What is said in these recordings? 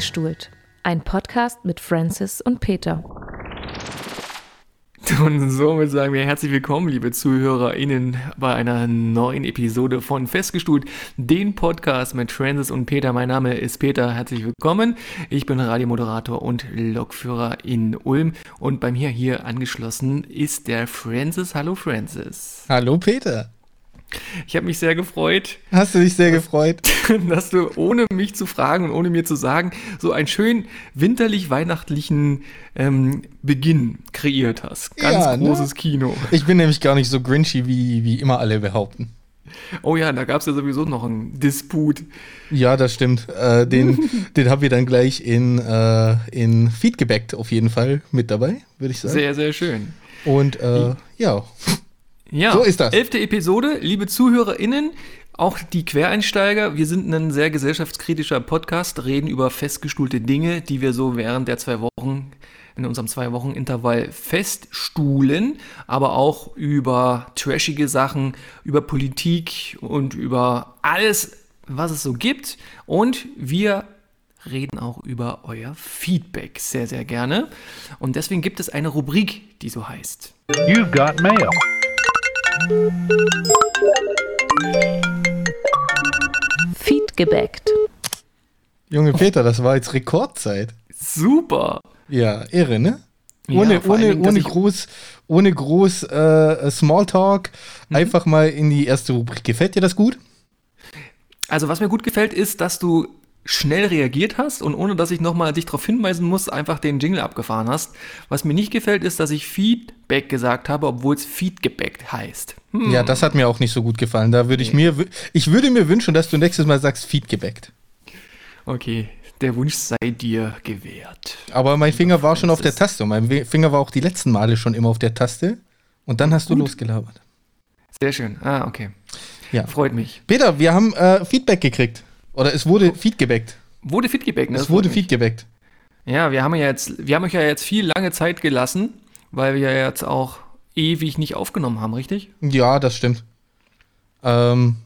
Festgestuhlt, ein Podcast mit Francis und Peter. Und somit sagen wir herzlich willkommen, liebe ZuhörerInnen, bei einer neuen Episode von Festgestuhlt, den Podcast mit Francis und Peter. Mein Name ist Peter, herzlich willkommen. Ich bin Radiomoderator und Lokführer in Ulm und bei mir hier angeschlossen ist der Francis. Hallo Francis. Hallo Peter. Ich habe mich sehr gefreut. Hast du dich sehr dass, gefreut? Dass du ohne mich zu fragen und ohne mir zu sagen, so einen schönen winterlich-weihnachtlichen ähm, Beginn kreiert hast. Ganz ja, ne? großes ne? Kino. Ich bin nämlich gar nicht so grinchy, wie, wie immer alle behaupten. Oh ja, da gab es ja sowieso noch einen Disput. Ja, das stimmt. Äh, den den haben wir dann gleich in, äh, in Feed gebackt, auf jeden Fall mit dabei, würde ich sagen. Sehr, sehr schön. Und äh, ja. Ja, so ist das. Elfte Episode, liebe ZuhörerInnen, auch die Quereinsteiger. Wir sind ein sehr gesellschaftskritischer Podcast, reden über festgestuhlte Dinge, die wir so während der zwei Wochen, in unserem zwei Wochen Intervall feststuhlen, aber auch über trashige Sachen, über Politik und über alles, was es so gibt. Und wir reden auch über euer Feedback sehr, sehr gerne. Und deswegen gibt es eine Rubrik, die so heißt. You've got mail. Feed gebackt. Junge Peter, das war jetzt Rekordzeit. Super. Ja, irre, ne? Ohne, ja, ohne, Dingen, ohne groß, ohne groß äh, Smalltalk, mhm. einfach mal in die erste Rubrik. Gefällt dir das gut? Also, was mir gut gefällt, ist, dass du schnell reagiert hast und ohne dass ich nochmal dich darauf hinweisen muss, einfach den Jingle abgefahren hast. Was mir nicht gefällt, ist, dass ich Feedback gesagt habe, obwohl es Feedgebackt heißt. Hm. Ja, das hat mir auch nicht so gut gefallen. Da würde ich mir, ich würde mir wünschen, dass du nächstes Mal sagst Feedgebackt. Okay, der Wunsch sei dir gewährt. Aber mein Finger war schon auf der Taste. Mein Finger war auch die letzten Male schon immer auf der Taste. Und dann hast du Gut. losgelabert. Sehr schön. Ah, okay. Ja. Freut mich. Peter, wir haben äh, Feedback gekriegt. Oder es wurde Feedgebackt. Wurde Feedgebackt, ne? Es wurde Feedgebackt. Ja, wir haben ja jetzt, wir haben euch ja jetzt viel lange Zeit gelassen, weil wir ja jetzt auch ewig nicht aufgenommen haben, richtig? Ja, das stimmt. Ähm,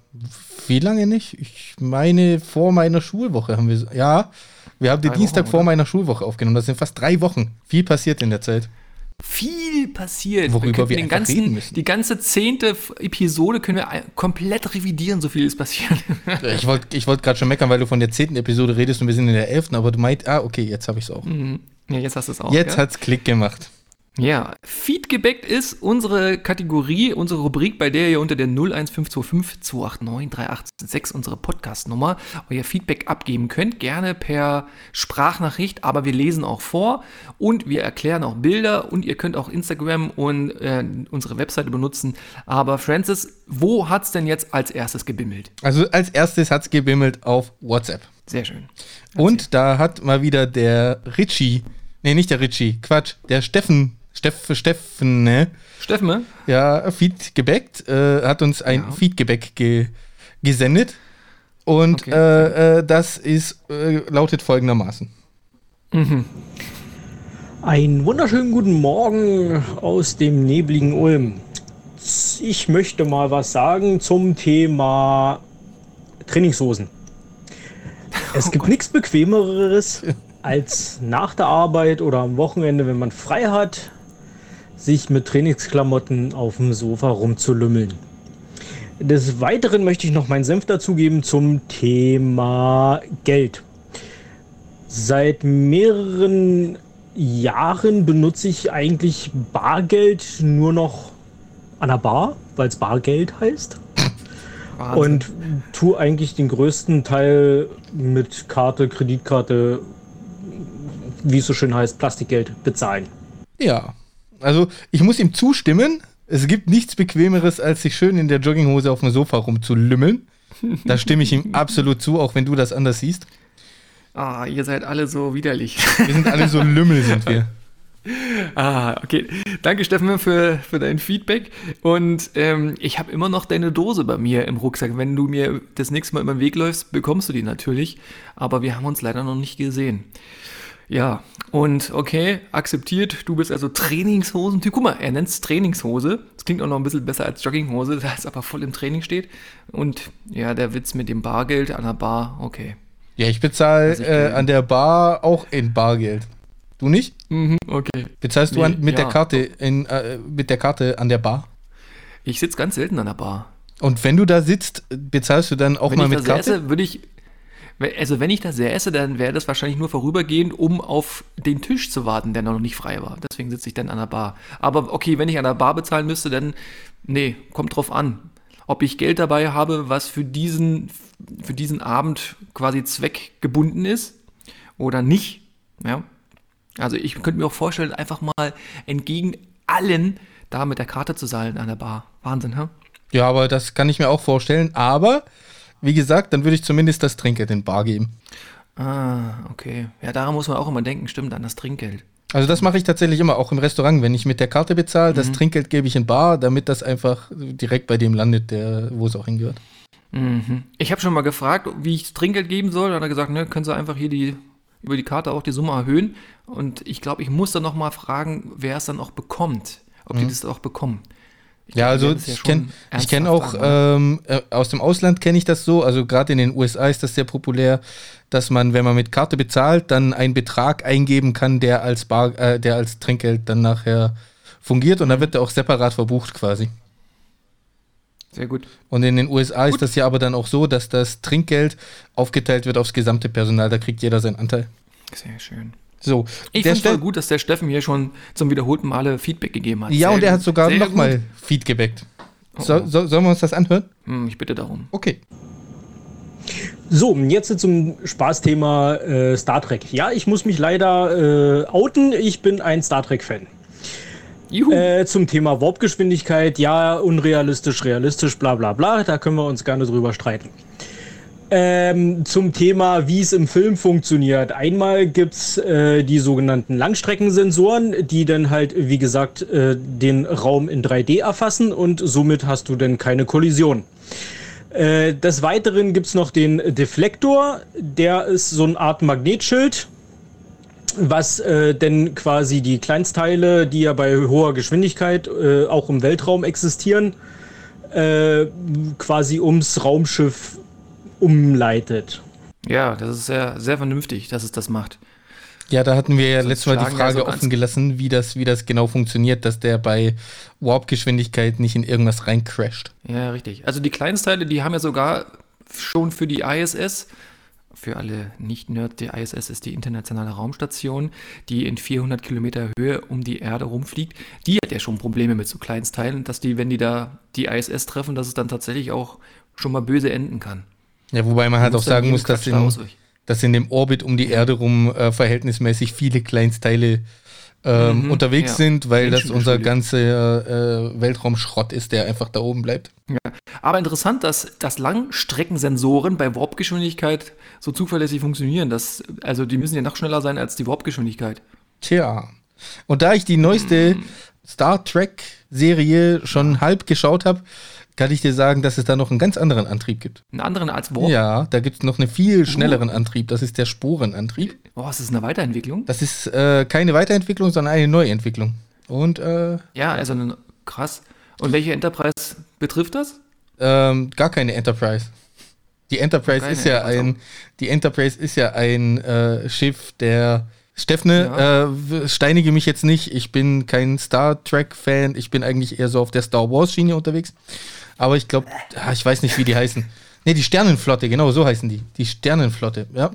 wie lange nicht? Ich meine, vor meiner Schulwoche haben wir. Ja, wir haben den drei Dienstag Wochen, vor meiner Schulwoche aufgenommen. Das sind fast drei Wochen. Viel passiert in der Zeit viel passiert. Worüber wir, wir den ganzen, reden müssen. Die ganze zehnte Episode können wir komplett revidieren, so viel ist passiert. ich wollte ich wollt gerade schon meckern, weil du von der zehnten Episode redest und wir sind in der elften, aber du meint, ah, okay, jetzt habe ich es auch. Mhm. Ja, jetzt hast du es auch. Jetzt ja? es Klick gemacht. Ja, Feedgebackt ist unsere Kategorie, unsere Rubrik, bei der ihr unter der 01525 289 386 unsere Podcast-Nummer euer Feedback abgeben könnt. Gerne per Sprachnachricht, aber wir lesen auch vor und wir erklären auch Bilder und ihr könnt auch Instagram und äh, unsere Webseite benutzen. Aber Francis, wo hat es denn jetzt als erstes gebimmelt? Also als erstes hat es gebimmelt auf WhatsApp. Sehr schön. Erzähl. Und da hat mal wieder der Richie, nee, nicht der Richie, Quatsch, der Steffen Steff, Steffen, ne? Steffen, ne? Ja, Feed gebackt, äh, hat uns ein ja. Feedgebäck ge gesendet. Und okay. äh, äh, das ist, äh, lautet folgendermaßen. Mhm. Einen wunderschönen guten Morgen aus dem nebligen Ulm. Ich möchte mal was sagen zum Thema Trainingshosen. Es oh gibt nichts Bequemeres, als nach der Arbeit oder am Wochenende, wenn man frei hat, sich mit Trainingsklamotten auf dem Sofa rumzulümmeln. Des Weiteren möchte ich noch meinen Senf dazugeben zum Thema Geld. Seit mehreren Jahren benutze ich eigentlich Bargeld nur noch an der Bar, weil es Bargeld heißt. Wahnsinn. Und tue eigentlich den größten Teil mit Karte, Kreditkarte, wie es so schön heißt, Plastikgeld bezahlen. Ja, also ich muss ihm zustimmen. Es gibt nichts Bequemeres, als sich schön in der Jogginghose auf dem Sofa rumzulümmeln. Da stimme ich ihm absolut zu, auch wenn du das anders siehst. Ah, ihr seid alle so widerlich. Wir sind alle so Lümmel, sind wir. Ah, okay. Danke, Steffen, für, für dein Feedback. Und ähm, ich habe immer noch deine Dose bei mir im Rucksack. Wenn du mir das nächste Mal über den Weg läufst, bekommst du die natürlich. Aber wir haben uns leider noch nicht gesehen. Ja, und okay, akzeptiert, du bist also Trainingshosen-Typ. Guck mal, er nennt es Trainingshose. Das klingt auch noch ein bisschen besser als Jogginghose, da es aber voll im Training steht. Und ja, der Witz mit dem Bargeld an der Bar, okay. Ja, ich bezahle also äh, an der Bar auch in Bargeld. Du nicht? Mhm, okay. Bezahlst du an, mit, ja. der Karte in, äh, mit der Karte an der Bar? Ich sitze ganz selten an der Bar. Und wenn du da sitzt, bezahlst du dann auch wenn mal mit Karte? Esse, würde ich, also wenn ich da sehr esse, dann wäre das wahrscheinlich nur vorübergehend, um auf den Tisch zu warten, der noch nicht frei war. Deswegen sitze ich dann an der Bar. Aber okay, wenn ich an der Bar bezahlen müsste, dann, nee, kommt drauf an. Ob ich Geld dabei habe, was für diesen, für diesen Abend quasi zweckgebunden ist oder nicht. Ja. Also ich könnte mir auch vorstellen, einfach mal entgegen allen da mit der Karte zu zahlen an der Bar. Wahnsinn, ha? Ja, aber das kann ich mir auch vorstellen. Aber, wie gesagt, dann würde ich zumindest das Trinkgeld in Bar geben. Ah, okay. Ja, daran muss man auch immer denken, stimmt, an das Trinkgeld. Also das mache ich tatsächlich immer, auch im Restaurant. Wenn ich mit der Karte bezahle, mhm. das Trinkgeld gebe ich in Bar, damit das einfach direkt bei dem landet, der, wo es auch hingehört. Mhm. Ich habe schon mal gefragt, wie ich das Trinkgeld geben soll. Dann hat er gesagt, ne, können Sie einfach hier die, über die Karte auch die Summe erhöhen. Und ich glaube, ich muss dann noch mal fragen, wer es dann auch bekommt ob mhm. die das auch bekommen. Ich ja, also ich kenne kenn auch ähm, äh, aus dem Ausland kenne ich das so, also gerade in den USA ist das sehr populär, dass man, wenn man mit Karte bezahlt, dann einen Betrag eingeben kann, der als Bar, äh, der als Trinkgeld dann nachher fungiert und dann wird er auch separat verbucht quasi. Sehr gut. Und in den USA gut. ist das ja aber dann auch so, dass das Trinkgeld aufgeteilt wird aufs gesamte Personal, da kriegt jeder seinen Anteil. Sehr schön. So, ich finde es voll gut, dass der Steffen hier schon zum wiederholten Male Feedback gegeben hat. Ja, sehr und er hat sogar nochmal Feedback. So, oh. so, sollen wir uns das anhören? Hm, ich bitte darum. Okay. So, jetzt zum Spaßthema äh, Star Trek. Ja, ich muss mich leider äh, outen. Ich bin ein Star Trek-Fan. Äh, zum Thema Warpgeschwindigkeit, ja, unrealistisch, realistisch, bla bla bla. Da können wir uns gerne drüber streiten. Ähm, zum Thema, wie es im Film funktioniert. Einmal gibt es äh, die sogenannten Langstreckensensoren, die dann halt, wie gesagt, äh, den Raum in 3D erfassen und somit hast du dann keine Kollision. Äh, des Weiteren gibt es noch den Deflektor, der ist so eine Art Magnetschild, was äh, denn quasi die Kleinstteile, die ja bei hoher Geschwindigkeit äh, auch im Weltraum existieren, äh, quasi ums Raumschiff umleitet. Ja, das ist sehr, sehr vernünftig, dass es das macht. Ja, da hatten wir ja letztes Mal die Frage ja so offen gelassen, wie das, wie das genau funktioniert, dass der bei Warp-Geschwindigkeit nicht in irgendwas reincrasht. Ja, richtig. Also die Kleinstteile, die haben ja sogar schon für die ISS, für alle Nicht-Nerd, die ISS ist die internationale Raumstation, die in 400 Kilometer Höhe um die Erde rumfliegt. Die hat ja schon Probleme mit so Kleinstteilen, dass die, wenn die da die ISS treffen, dass es dann tatsächlich auch schon mal böse enden kann. Ja, wobei man halt auch sagen muss, dass in, dass in dem Orbit um die Erde rum äh, verhältnismäßig viele Kleinstteile ähm, mhm, unterwegs ja. sind, weil das unser ganzer äh, Weltraumschrott ist, der einfach da oben bleibt. Ja. Aber interessant, dass, dass Langstreckensensoren bei Warpgeschwindigkeit so zuverlässig funktionieren. Dass, also die müssen ja noch schneller sein als die Warpgeschwindigkeit. Tja. Und da ich die neueste mhm. Star Trek-Serie schon halb geschaut habe, kann ich dir sagen, dass es da noch einen ganz anderen Antrieb gibt. Einen anderen als Warp? Ja, da gibt es noch einen viel schnelleren. Antrieb. Das ist der Sporenantrieb. Oh, ist das eine Weiterentwicklung? Das ist äh, keine Weiterentwicklung, sondern eine Neuentwicklung. Und äh, ja, also eine, krass. Und welche Enterprise betrifft das? Ähm, gar keine Enterprise. Die Enterprise ist ja ein, die Enterprise ist ja ein äh, Schiff der Steffne, ja. äh, steinige mich jetzt nicht. Ich bin kein Star Trek-Fan. Ich bin eigentlich eher so auf der Star Wars-Schiene unterwegs. Aber ich glaube, ah, ich weiß nicht, wie die heißen. Ne, die Sternenflotte, genau, so heißen die. Die Sternenflotte, ja.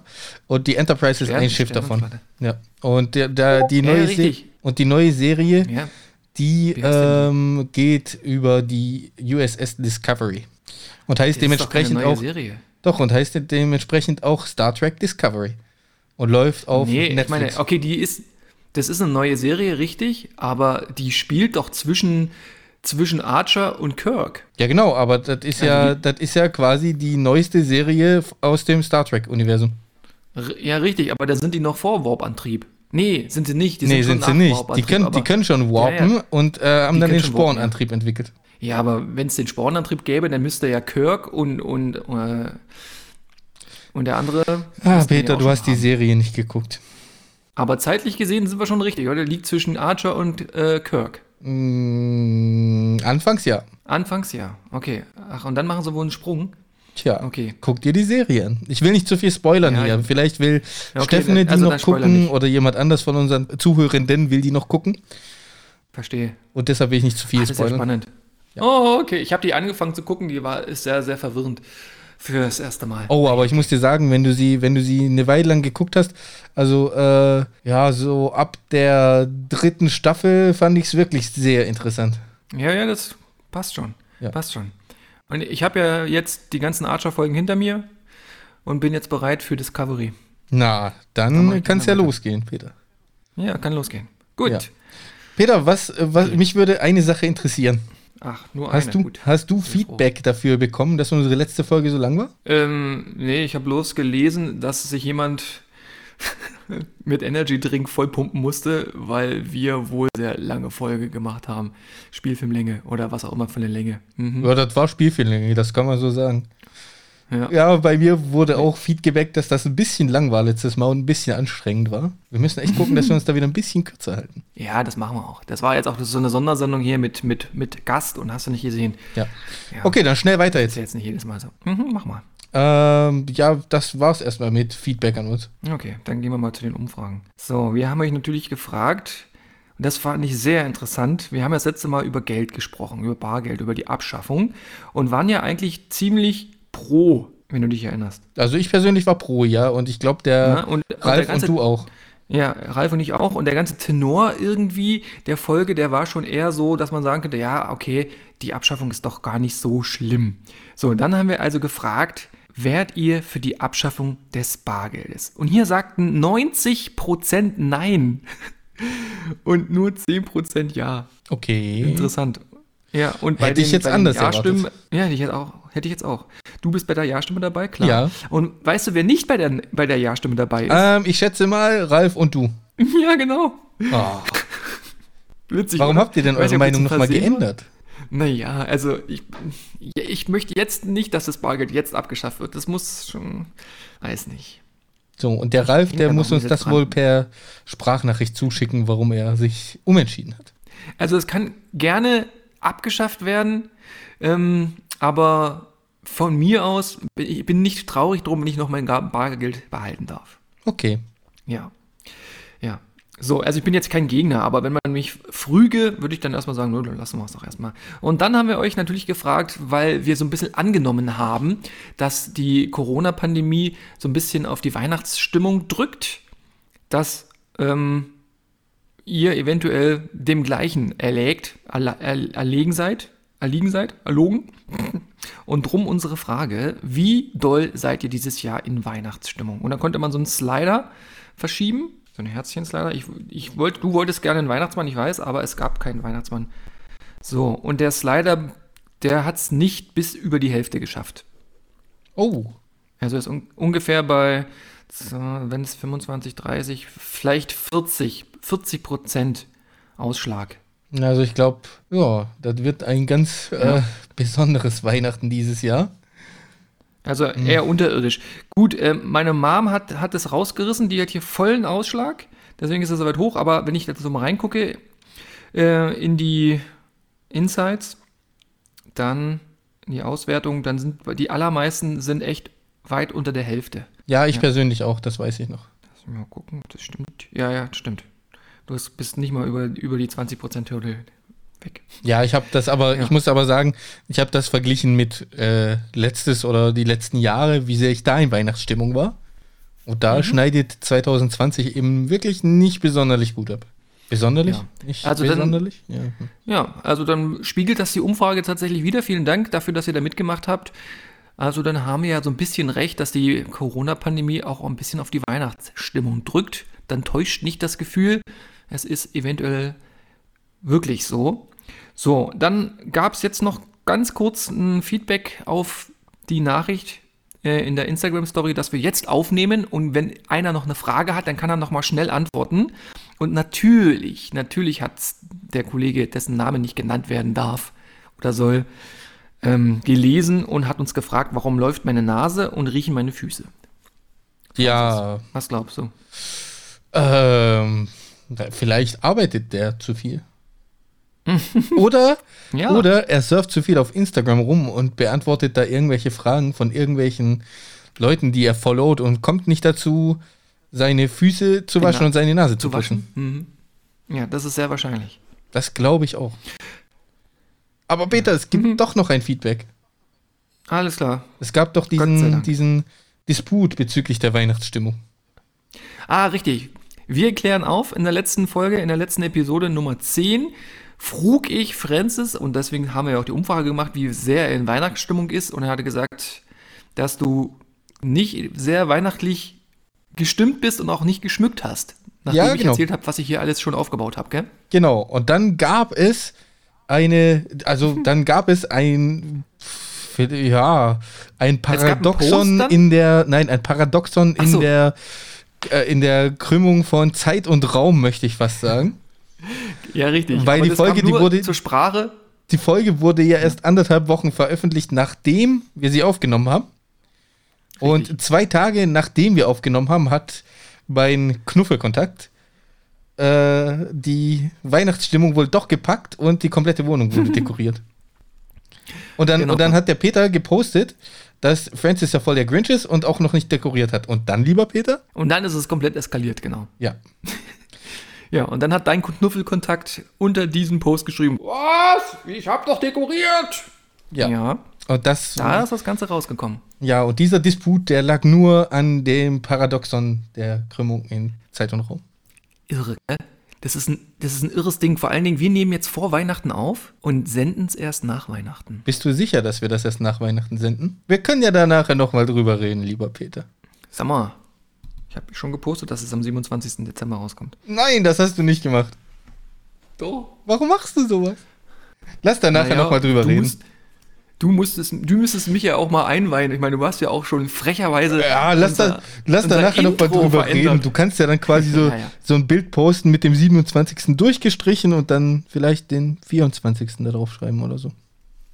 Und die Enterprise ist ein Schiff davon. Ja. Und der, der, die neue ja, und die neue Serie, ja. die ähm, geht über die USS Discovery. Und heißt das dementsprechend doch auch. Serie. Doch, und heißt dementsprechend auch Star Trek Discovery. Und läuft auf nee, Netflix. Ich meine, okay, die ist. Das ist eine neue Serie, richtig, aber die spielt doch zwischen zwischen Archer und Kirk. Ja, genau, aber das ist ja, also das ist ja quasi die neueste Serie aus dem Star Trek-Universum. Ja, richtig, aber da sind die noch vor Warp-Antrieb. Nee, sind sie nicht. Die nee, sind, sind sie nicht. Die können, die können schon warpen ja, ja. und äh, haben die dann den Spornantrieb entwickelt. Ja, aber wenn es den Spornantrieb gäbe, dann müsste ja Kirk und, und, äh, und der andere. Ah, Peter, du hast haben. die Serie nicht geguckt. Aber zeitlich gesehen sind wir schon richtig, oder? Der liegt zwischen Archer und äh, Kirk. Mm, anfangs ja. Anfangs ja, okay. Ach, und dann machen sie wohl einen Sprung. Tja, okay. guck dir die Serie an. Ich will nicht zu viel spoilern ja, hier. Vielleicht will okay, Steffene die also noch gucken oder jemand anders von unseren Zuhörenden will die noch gucken. Verstehe. Und deshalb will ich nicht zu viel ah, das spoilern. Ist ja spannend. Ja. Oh, okay. Ich habe die angefangen zu gucken, die war ist sehr, sehr verwirrend für das erste Mal. Oh, aber ich muss dir sagen, wenn du sie, wenn du sie eine Weile lang geguckt hast, also äh, ja, so ab der dritten Staffel fand ich es wirklich sehr interessant. Ja, ja, das passt schon. Ja. Passt schon. Und ich habe ja jetzt die ganzen Archer-Folgen hinter mir und bin jetzt bereit für Discovery. Na, dann kann es ja losgehen, Peter. Ja, kann losgehen. Gut. Ja. Peter, was, was mich würde eine Sache interessieren. Ach, nur hast eine. Du, Gut. Hast du Feedback dafür bekommen, dass unsere letzte Folge so lang war? Ähm, nee, ich habe bloß gelesen, dass sich jemand mit Energy Drink vollpumpen musste, weil wir wohl sehr lange Folge gemacht haben. Spielfilmlänge oder was auch immer für eine Länge. Mhm. Ja, das war Spielfilmlänge, das kann man so sagen. Ja. ja, bei mir wurde auch Feedback, dass das ein bisschen lang war letztes Mal und ein bisschen anstrengend war. Wir müssen echt gucken, dass wir uns da wieder ein bisschen kürzer halten. Ja, das machen wir auch. Das war jetzt auch so eine Sondersendung hier mit, mit, mit Gast und hast du nicht gesehen. Ja. ja. Okay, dann schnell weiter jetzt. Das ist jetzt nicht jedes Mal so. Mhm, mach mal. Ähm, ja, das war's erstmal mit Feedback an uns. Okay, dann gehen wir mal zu den Umfragen. So, wir haben euch natürlich gefragt, und das fand ich sehr interessant. Wir haben ja das letzte Mal über Geld gesprochen, über Bargeld, über die Abschaffung und waren ja eigentlich ziemlich pro, wenn du dich erinnerst. Also ich persönlich war pro, ja, und ich glaube, der ja, und, Ralf und, der ganze, und du auch. Ja, Ralf und ich auch. Und der ganze Tenor irgendwie der Folge, der war schon eher so, dass man sagen könnte, ja, okay, die Abschaffung ist doch gar nicht so schlimm. So, und dann haben wir also gefragt, wärt ihr für die Abschaffung des Bargeldes? Und hier sagten 90% Nein und nur 10% Ja. Okay. Interessant. Ja, und bei hätte den, ich jetzt anders Ja-Stimmen, ja, hätte ich jetzt auch, hätte ich jetzt auch. Du bist bei der Ja-Stimme dabei, klar. Ja. Und weißt du, wer nicht bei der, bei der Ja-Stimme dabei ist? Ähm, ich schätze mal Ralf und du. ja, genau. Oh. Witzig. Warum oder? habt ihr denn eure Meinung nochmal geändert? Naja, also ich, ich möchte jetzt nicht, dass das Bargeld jetzt abgeschafft wird. Das muss schon, weiß nicht. So, und der Ralf, der muss uns das dran. wohl per Sprachnachricht zuschicken, warum er sich umentschieden hat. Also es kann gerne abgeschafft werden, ähm, aber von mir aus, ich bin nicht traurig drum, wenn ich noch mein Bargeld behalten darf. Okay. Ja. Ja. So, also ich bin jetzt kein Gegner, aber wenn man mich früge, würde ich dann erstmal sagen, dann lassen wir es doch erstmal. Und dann haben wir euch natürlich gefragt, weil wir so ein bisschen angenommen haben, dass die Corona-Pandemie so ein bisschen auf die Weihnachtsstimmung drückt, dass ähm, ihr eventuell dem gleichen erlegt, erlegen seid, erliegen seid, erlogen. Und drum unsere Frage, wie doll seid ihr dieses Jahr in Weihnachtsstimmung? Und dann konnte man so einen Slider verschieben so ein Herzchen-Slider. Ich, ich wollt, du wolltest gerne einen Weihnachtsmann, ich weiß, aber es gab keinen Weihnachtsmann. So, und der Slider, der hat es nicht bis über die Hälfte geschafft. Oh. Also ist un ungefähr bei, wenn es 25, 30, vielleicht 40, 40 Prozent Ausschlag. Also ich glaube, ja, das wird ein ganz äh, ja. äh, besonderes Weihnachten dieses Jahr. Also mhm. eher mhm. unterirdisch. Gut, äh, meine Mom hat, hat es rausgerissen, die hat hier vollen Ausschlag, deswegen ist es so weit hoch, aber wenn ich da so mal reingucke äh, in die Insights, dann in die Auswertung, dann sind die allermeisten sind echt weit unter der Hälfte. Ja, ich ja. persönlich auch, das weiß ich noch. Lass mich mal gucken, ob das stimmt. Ja, ja, stimmt. Du bist nicht mal über, über die 20%-Hürde weg. Ja, ich habe das aber, ja. ich muss aber sagen, ich habe das verglichen mit äh, letztes oder die letzten Jahre, wie sehr ich da in Weihnachtsstimmung war. Und da mhm. schneidet 2020 eben wirklich nicht besonders gut ab. Besonderlich? Ja. Nicht also besonderlich? Dann, ja. ja, also dann spiegelt das die Umfrage tatsächlich wieder. Vielen Dank dafür, dass ihr da mitgemacht habt. Also dann haben wir ja so ein bisschen recht, dass die Corona-Pandemie auch ein bisschen auf die Weihnachtsstimmung drückt. Dann täuscht nicht das Gefühl, es ist eventuell wirklich so. So, dann gab es jetzt noch ganz kurz ein Feedback auf die Nachricht äh, in der Instagram-Story, dass wir jetzt aufnehmen und wenn einer noch eine Frage hat, dann kann er nochmal schnell antworten. Und natürlich, natürlich hat der Kollege, dessen Name nicht genannt werden darf oder soll, ähm, gelesen und hat uns gefragt, warum läuft meine Nase und riechen meine Füße. Ja. Was glaubst du? Ähm, vielleicht arbeitet der zu viel. oder, ja. oder er surft zu viel auf Instagram rum und beantwortet da irgendwelche Fragen von irgendwelchen Leuten, die er followt und kommt nicht dazu, seine Füße zu waschen und seine Nase zu, zu waschen. Mhm. Ja, das ist sehr wahrscheinlich. Das glaube ich auch. Aber Peter, es gibt mhm. doch noch ein Feedback. Alles klar. Es gab doch diesen, diesen Disput bezüglich der Weihnachtsstimmung. Ah, richtig. Wir klären auf in der letzten Folge, in der letzten Episode Nummer 10, frug ich Francis, und deswegen haben wir ja auch die Umfrage gemacht, wie sehr er in Weihnachtsstimmung ist. Und er hatte gesagt, dass du nicht sehr weihnachtlich gestimmt bist und auch nicht geschmückt hast. Nachdem ja, genau. ich erzählt habe, was ich hier alles schon aufgebaut habe, gell? Genau. Und dann gab es eine, also dann gab es ein ja, ein Paradoxon in der, nein, ein Paradoxon so. in der, äh, in der Krümmung von Zeit und Raum, möchte ich fast sagen. Ja, richtig. Weil Aber die Folge, die wurde zur Sprache. Die Folge wurde ja erst anderthalb Wochen veröffentlicht, nachdem wir sie aufgenommen haben. Richtig. Und zwei Tage nachdem wir aufgenommen haben, hat mein Knuffelkontakt äh, die Weihnachtsstimmung wohl doch gepackt und die komplette Wohnung wurde dekoriert. Und dann, genau. und dann hat der Peter gepostet, dass Francis ja voll der Grinch ist und auch noch nicht dekoriert hat. Und dann, lieber Peter? Und dann ist es komplett eskaliert, genau. Ja. ja, und dann hat dein Knuffelkontakt unter diesem Post geschrieben: Was? Ich hab doch dekoriert! Ja. ja. Und das, da ist das Ganze rausgekommen. Ja, und dieser Disput, der lag nur an dem Paradoxon der Krümmung in Zeit und Raum. Irre, ne? Das ist, ein, das ist ein irres Ding. Vor allen Dingen, wir nehmen jetzt vor Weihnachten auf und senden es erst nach Weihnachten. Bist du sicher, dass wir das erst nach Weihnachten senden? Wir können ja da nachher nochmal drüber reden, lieber Peter. Sag mal, ich habe schon gepostet, dass es am 27. Dezember rauskommt. Nein, das hast du nicht gemacht. Doch. Warum machst du sowas? Lass da nachher naja, nochmal drüber reden. Musst, Du musstest, du müsstest mich ja auch mal einweihen. Ich meine, du hast ja auch schon frecherweise. Ja, lass da, lass da nachher noch mal drüber verändert. reden. Du kannst ja dann quasi so, ja, ja. so ein Bild posten mit dem 27. durchgestrichen und dann vielleicht den 24. da drauf schreiben oder so.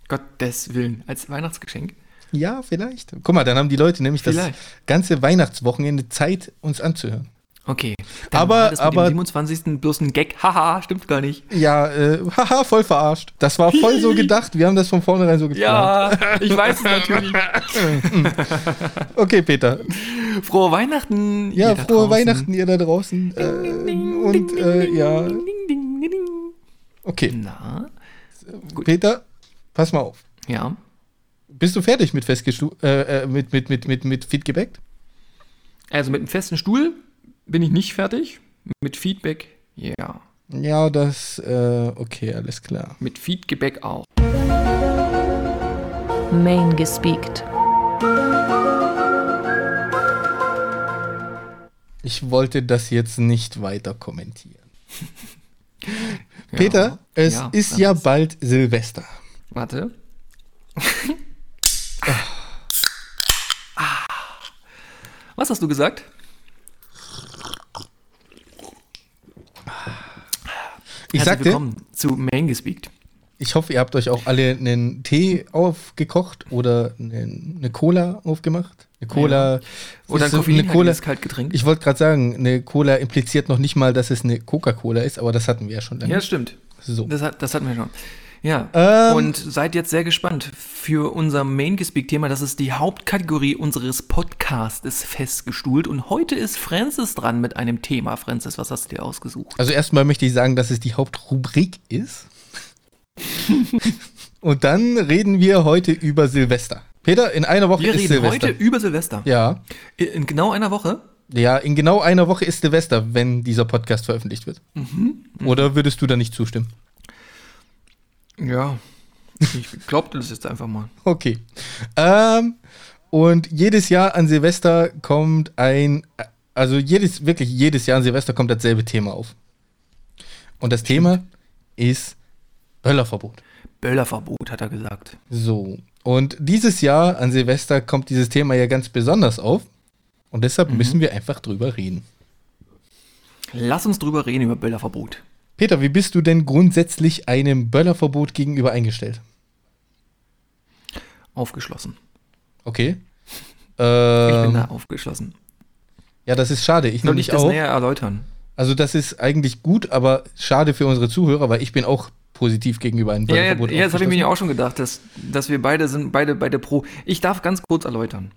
Gottes Willen, als Weihnachtsgeschenk. Ja, vielleicht. Guck mal, dann haben die Leute nämlich vielleicht. das ganze Weihnachtswochenende Zeit, uns anzuhören. Okay. Dann aber, das aber. Am 27. bloß ein Gag. Haha, stimmt gar nicht. Ja, äh, haha, voll verarscht. Das war voll so gedacht. Wir haben das von vornherein so geplant. Ja, ich weiß es natürlich. okay, Peter. Frohe Weihnachten. Ja, frohe draußen. Weihnachten, ihr da draußen. Äh, und, äh, ja. Okay. Na? Gut. Peter, pass mal auf. Ja. Bist du fertig mit festgestu äh, äh, mit, mit, mit, mit, mit Feed gebackt? Also mit einem festen Stuhl bin ich nicht fertig. Mit Feedback, ja. Yeah. Ja, das, äh, okay, alles klar. Mit Feedback auch. Main gespeakt. Ich wollte das jetzt nicht weiter kommentieren. Peter, ja, es ja, ist ja bald Silvester. Warte. ah. Was hast du gesagt? Ich Herzlich sagte, willkommen zu Main Gespeakt. Ich hoffe, ihr habt euch auch alle einen Tee aufgekocht oder eine, Cola aufgemacht. Eine Cola. Ja. Oder ein Koffein, eine Cola, Kaltgetränk. Ich wollte gerade sagen, eine Cola impliziert noch nicht mal, dass es eine Coca-Cola ist, aber das hatten wir ja schon. Dann. Ja, stimmt. So. Das, das hatten wir schon. Ja, ähm, und seid jetzt sehr gespannt für unser Main Speak-Thema. Das ist die Hauptkategorie unseres Podcasts festgestuhlt. Und heute ist Francis dran mit einem Thema. Francis, was hast du dir ausgesucht? Also erstmal möchte ich sagen, dass es die Hauptrubrik ist. und dann reden wir heute über Silvester. Peter, in einer Woche wir ist Silvester. Wir reden heute über Silvester. Ja. In genau einer Woche? Ja, in genau einer Woche ist Silvester, wenn dieser Podcast veröffentlicht wird. Mhm. Oder würdest du da nicht zustimmen? Ja, ich glaube das jetzt einfach mal. Okay. Ähm, und jedes Jahr an Silvester kommt ein, also jedes, wirklich jedes Jahr an Silvester kommt dasselbe Thema auf. Und das Stimmt. Thema ist Böllerverbot. Böllerverbot, hat er gesagt. So. Und dieses Jahr an Silvester kommt dieses Thema ja ganz besonders auf. Und deshalb mhm. müssen wir einfach drüber reden. Lass uns drüber reden über Böllerverbot. Peter, wie bist du denn grundsätzlich einem Böllerverbot gegenüber eingestellt? Aufgeschlossen. Okay. Ähm, ich bin da aufgeschlossen. Ja, das ist schade. Ich Soll ich das auch. näher erläutern? Also das ist eigentlich gut, aber schade für unsere Zuhörer, weil ich bin auch positiv gegenüber einem Böllerverbot. Ja, ja, das habe ich mir auch schon gedacht, dass, dass wir beide sind, beide, beide pro. Ich darf ganz kurz erläutern.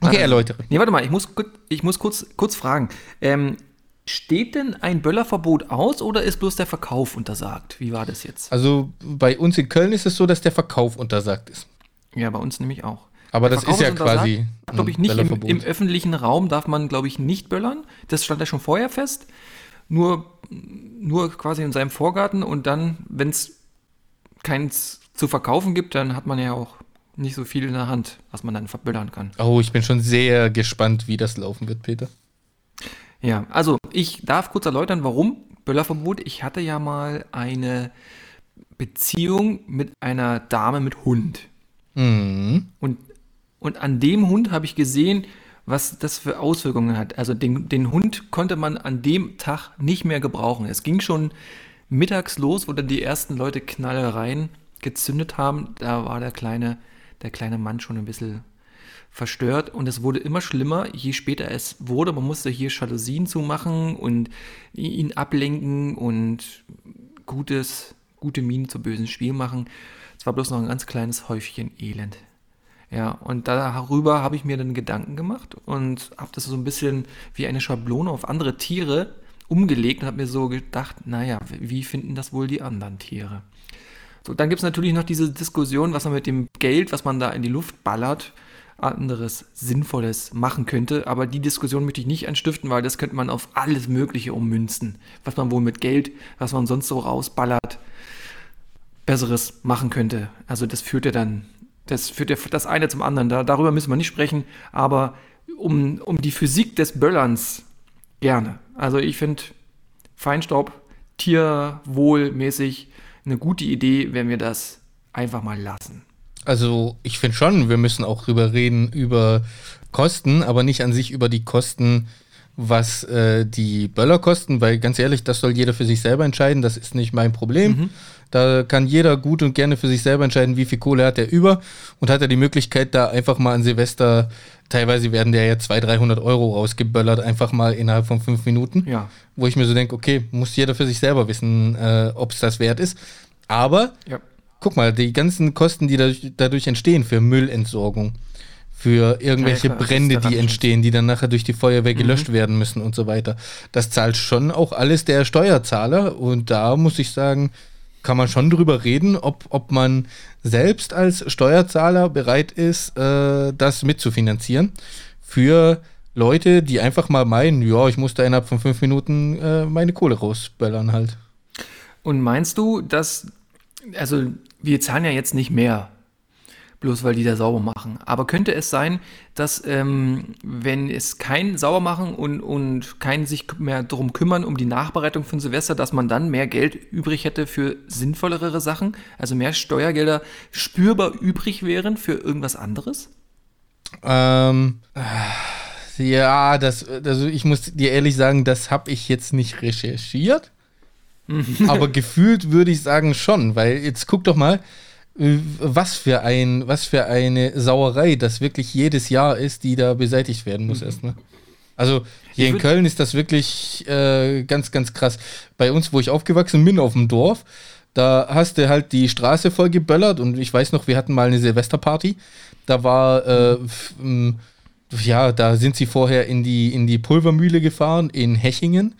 Okay, äh, erläutere. Nee, warte mal, ich muss, ich muss kurz, kurz fragen. Ähm, steht denn ein Böllerverbot aus oder ist bloß der Verkauf untersagt? Wie war das jetzt? Also bei uns in Köln ist es so, dass der Verkauf untersagt ist. Ja, bei uns nämlich auch. Aber das ist ja quasi. Glaube ich nicht. Im, Im, öffentlichen Raum darf man, glaube ich, nicht böllern. Das stand ja schon vorher fest. Nur, nur quasi in seinem Vorgarten und dann, wenn es keins zu verkaufen gibt, dann hat man ja auch nicht so viel in der Hand, was man dann verböllern kann. Oh, ich bin schon sehr gespannt, wie das laufen wird, Peter. Ja, also ich darf kurz erläutern, warum Böllerverbot. Ich hatte ja mal eine Beziehung mit einer Dame mit Hund. Mhm. Und, und an dem Hund habe ich gesehen, was das für Auswirkungen hat. Also den, den Hund konnte man an dem Tag nicht mehr gebrauchen. Es ging schon mittags los, wo dann die ersten Leute Knallereien gezündet haben. Da war der kleine, der kleine Mann schon ein bisschen verstört und es wurde immer schlimmer, je später es wurde. Man musste hier Jalousien zumachen und ihn ablenken und gutes, gute Minen zu bösen Spiel machen. Es war bloß noch ein ganz kleines Häufchen Elend. Ja, und darüber habe ich mir dann Gedanken gemacht und habe das so ein bisschen wie eine Schablone auf andere Tiere umgelegt und habe mir so gedacht, naja, wie finden das wohl die anderen Tiere? So, dann gibt es natürlich noch diese Diskussion, was man mit dem Geld, was man da in die Luft ballert, anderes Sinnvolles machen könnte. Aber die Diskussion möchte ich nicht anstiften, weil das könnte man auf alles Mögliche ummünzen. Was man wohl mit Geld, was man sonst so rausballert, Besseres machen könnte. Also das führt ja dann, das führt ja das eine zum anderen. Da, darüber müssen wir nicht sprechen, aber um, um die Physik des Böllerns gerne. Also ich finde Feinstaub tierwohlmäßig eine gute Idee, wenn wir das einfach mal lassen. Also ich finde schon, wir müssen auch drüber reden, über Kosten, aber nicht an sich über die Kosten, was äh, die Böller kosten, weil ganz ehrlich, das soll jeder für sich selber entscheiden, das ist nicht mein Problem. Mhm. Da kann jeder gut und gerne für sich selber entscheiden, wie viel Kohle hat er über und hat er die Möglichkeit, da einfach mal an Silvester, teilweise werden der ja 200, 300 Euro rausgeböllert, einfach mal innerhalb von fünf Minuten. Ja. Wo ich mir so denke, okay, muss jeder für sich selber wissen, äh, ob es das wert ist. Aber ja guck mal, die ganzen Kosten, die dadurch, dadurch entstehen für Müllentsorgung, für irgendwelche ja, Brände, die entstehen, die dann nachher durch die Feuerwehr gelöscht mhm. werden müssen und so weiter. Das zahlt schon auch alles der Steuerzahler und da muss ich sagen, kann man schon drüber reden, ob, ob man selbst als Steuerzahler bereit ist, äh, das mitzufinanzieren. Für Leute, die einfach mal meinen, ja, ich muss da innerhalb von fünf Minuten äh, meine Kohle rausböllern halt. Und meinst du, dass, also wir zahlen ja jetzt nicht mehr, bloß weil die da sauber machen. Aber könnte es sein, dass ähm, wenn es kein Saubermachen und, und kein sich mehr darum kümmern, um die Nachbereitung von Silvester, dass man dann mehr Geld übrig hätte für sinnvollere Sachen? Also mehr Steuergelder spürbar übrig wären für irgendwas anderes? Ähm, ja, das, also ich muss dir ehrlich sagen, das habe ich jetzt nicht recherchiert. Aber gefühlt würde ich sagen schon, weil jetzt guck doch mal, äh, was für, ein, was für eine Sauerei das wirklich jedes Jahr ist, die da beseitigt werden muss mhm. erstmal. Also hier in Köln ist das wirklich äh, ganz, ganz krass. Bei uns, wo ich aufgewachsen bin, auf dem Dorf, da hast du halt die Straße voll geböllert und ich weiß noch, wir hatten mal eine Silvesterparty. Da war, äh, ja, da sind sie vorher in die, in die Pulvermühle gefahren in Hechingen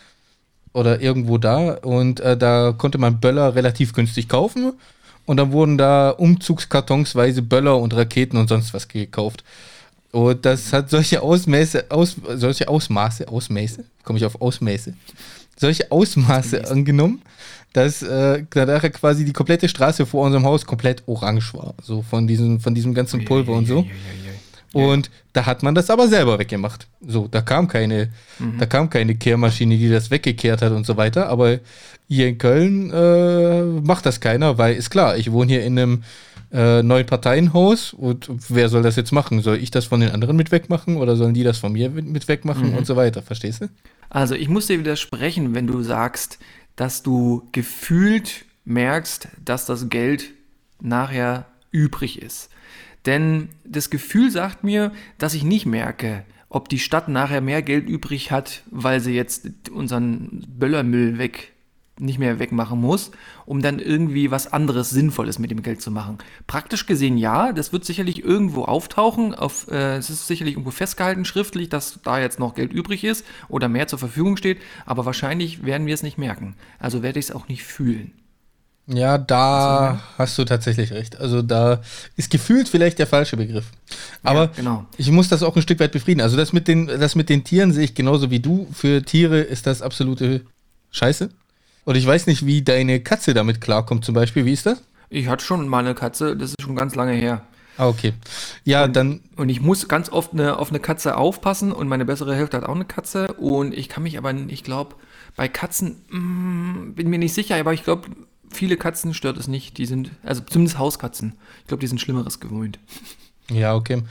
oder irgendwo da und äh, da konnte man Böller relativ günstig kaufen und dann wurden da umzugskartonsweise Böller und Raketen und sonst was gekauft. Und das hat solche Ausmaße, aus, solche Ausmaße, Ausmaße, komme ich auf Ausmaße, solche Ausmaße angenommen, dass äh, nachher quasi die komplette Straße vor unserem Haus komplett orange war, so von diesem, von diesem ganzen Pulver und so. Und da hat man das aber selber weggemacht. So, da kam keine, mhm. da kam keine Kehrmaschine, die das weggekehrt hat und so weiter. Aber hier in Köln äh, macht das keiner, weil ist klar, ich wohne hier in einem äh, neuen Parteienhaus und wer soll das jetzt machen? Soll ich das von den anderen mit wegmachen oder sollen die das von mir mit wegmachen mhm. und so weiter? Verstehst du? Also ich muss dir widersprechen, wenn du sagst, dass du gefühlt merkst, dass das Geld nachher übrig ist. Denn das Gefühl sagt mir, dass ich nicht merke, ob die Stadt nachher mehr Geld übrig hat, weil sie jetzt unseren Böllermüll weg nicht mehr wegmachen muss, um dann irgendwie was anderes Sinnvolles mit dem Geld zu machen. Praktisch gesehen ja, das wird sicherlich irgendwo auftauchen. Auf, äh, es ist sicherlich irgendwo festgehalten schriftlich, dass da jetzt noch Geld übrig ist oder mehr zur Verfügung steht, aber wahrscheinlich werden wir es nicht merken. Also werde ich es auch nicht fühlen. Ja, da hast du tatsächlich recht. Also da ist gefühlt vielleicht der falsche Begriff. Aber ja, genau. ich muss das auch ein Stück weit befrieden. Also das mit den, das mit den Tieren sehe ich genauso wie du. Für Tiere ist das absolute Scheiße. Und ich weiß nicht, wie deine Katze damit klarkommt zum Beispiel. Wie ist das? Ich hatte schon mal eine Katze, das ist schon ganz lange her. Ah, okay. Ja, und, dann. Und ich muss ganz oft eine, auf eine Katze aufpassen und meine bessere Hälfte hat auch eine Katze. Und ich kann mich aber, ich glaube, bei Katzen, mm, bin mir nicht sicher, aber ich glaube, viele Katzen stört es nicht. Die sind, also zumindest Hauskatzen. Ich glaube, die sind Schlimmeres gewöhnt. Ja, okay.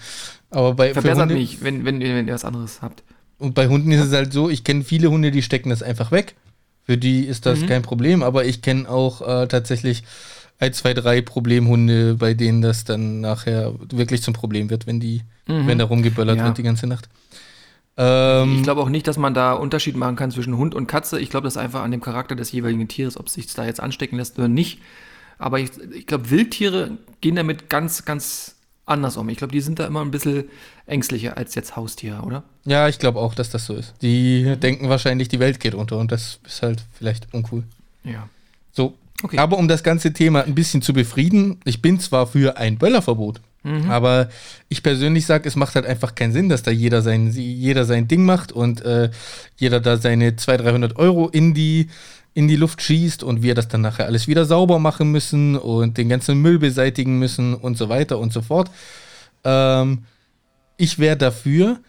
Aber bei Verbessert mich, wenn, wenn, wenn ihr was anderes habt. Und bei Hunden ist es halt so, ich kenne viele Hunde, die stecken das einfach weg. Für die ist das mhm. kein Problem, aber ich kenne auch äh, tatsächlich ein, zwei, drei Problemhunde, bei denen das dann nachher wirklich zum Problem wird, wenn die, mhm. wenn da rumgeböllert ja. wird die ganze Nacht. Ähm, ich glaube auch nicht, dass man da Unterschied machen kann zwischen Hund und Katze. Ich glaube, das ist einfach an dem Charakter des jeweiligen Tieres, ob sich da jetzt anstecken lässt oder nicht. Aber ich, ich glaube, Wildtiere gehen damit ganz, ganz anders um. Ich glaube, die sind da immer ein bisschen ängstlicher als jetzt Haustiere, oder? Ja, ich glaube auch, dass das so ist. Die denken wahrscheinlich, die Welt geht unter und das ist halt vielleicht uncool. Ja. So. Okay. Aber um das ganze Thema ein bisschen zu befrieden, ich bin zwar für ein Böllerverbot. Mhm. Aber ich persönlich sage, es macht halt einfach keinen Sinn, dass da jeder sein, jeder sein Ding macht und äh, jeder da seine 200, 300 Euro in die, in die Luft schießt und wir das dann nachher alles wieder sauber machen müssen und den ganzen Müll beseitigen müssen und so weiter und so fort. Ähm, ich wäre dafür,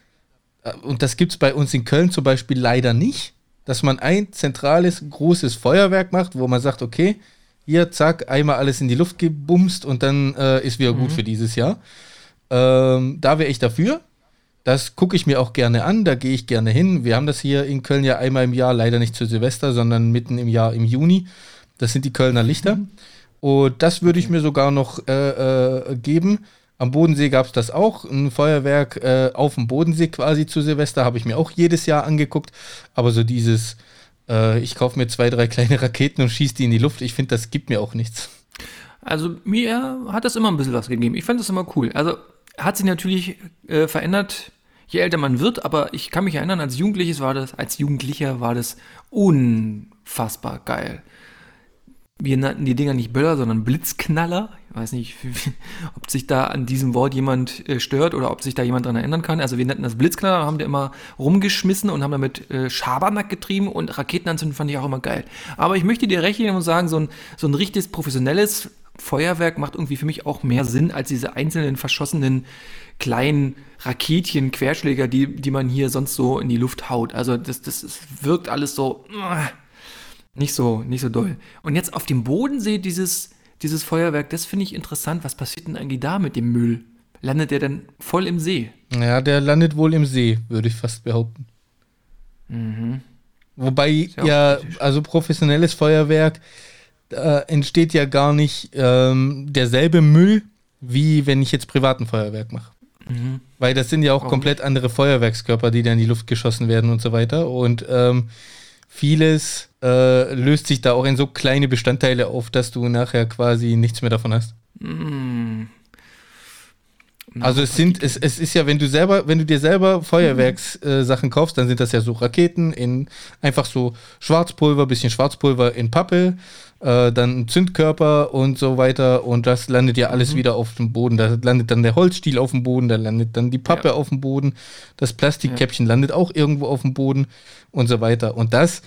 äh, und das gibt es bei uns in Köln zum Beispiel leider nicht, dass man ein zentrales, großes Feuerwerk macht, wo man sagt, okay, hier, zack, einmal alles in die Luft gebumst und dann äh, ist wieder mhm. gut für dieses Jahr. Ähm, da wäre ich dafür. Das gucke ich mir auch gerne an, da gehe ich gerne hin. Wir haben das hier in Köln ja einmal im Jahr, leider nicht zu Silvester, sondern mitten im Jahr im Juni. Das sind die Kölner Lichter. Mhm. Und das würde ich mir sogar noch äh, äh, geben. Am Bodensee gab es das auch, ein Feuerwerk äh, auf dem Bodensee quasi zu Silvester, habe ich mir auch jedes Jahr angeguckt. Aber so dieses äh, ich kaufe mir zwei, drei kleine Raketen und schieße die in die Luft. Ich finde, das gibt mir auch nichts. Also mir hat das immer ein bisschen was gegeben. Ich fand das immer cool. Also hat sich natürlich äh, verändert, je älter man wird, aber ich kann mich erinnern, als Jugendliches war das, als Jugendlicher war das unfassbar geil wir nannten die Dinger nicht Böller, sondern Blitzknaller. Ich weiß nicht, ob sich da an diesem Wort jemand äh, stört oder ob sich da jemand dran erinnern kann. Also wir nannten das Blitzknaller, haben wir immer rumgeschmissen und haben damit äh, Schabernack getrieben und Raketen anzünden fand ich auch immer geil. Aber ich möchte dir recht geben und sagen, so ein, so ein richtiges professionelles Feuerwerk macht irgendwie für mich auch mehr Sinn als diese einzelnen verschossenen kleinen Raketchen, Querschläger, die, die man hier sonst so in die Luft haut. Also das, das, das wirkt alles so... Uh, nicht so, nicht so doll. Und jetzt auf dem Bodensee dieses, dieses Feuerwerk, das finde ich interessant. Was passiert denn eigentlich da mit dem Müll? Landet der denn voll im See? Ja, der landet wohl im See, würde ich fast behaupten. Mhm. Wobei ja, ja also professionelles Feuerwerk äh, entsteht ja gar nicht ähm, derselbe Müll, wie wenn ich jetzt privaten Feuerwerk mache. Mhm. Weil das sind ja auch Warum? komplett andere Feuerwerkskörper, die da in die Luft geschossen werden und so weiter. Und ähm, vieles äh, löst sich da auch in so kleine Bestandteile auf, dass du nachher quasi nichts mehr davon hast. Mm. Also es sind, es, es ist ja, wenn du selber, wenn du dir selber Feuerwerkssachen mhm. äh, kaufst, dann sind das ja so Raketen in einfach so Schwarzpulver, bisschen Schwarzpulver in Pappe, äh, dann Zündkörper und so weiter und das landet ja alles mhm. wieder auf dem Boden. Da landet dann der Holzstiel auf dem Boden, da landet dann die Pappe ja. auf dem Boden, das Plastikkäppchen ja. landet auch irgendwo auf dem Boden und so weiter. Und das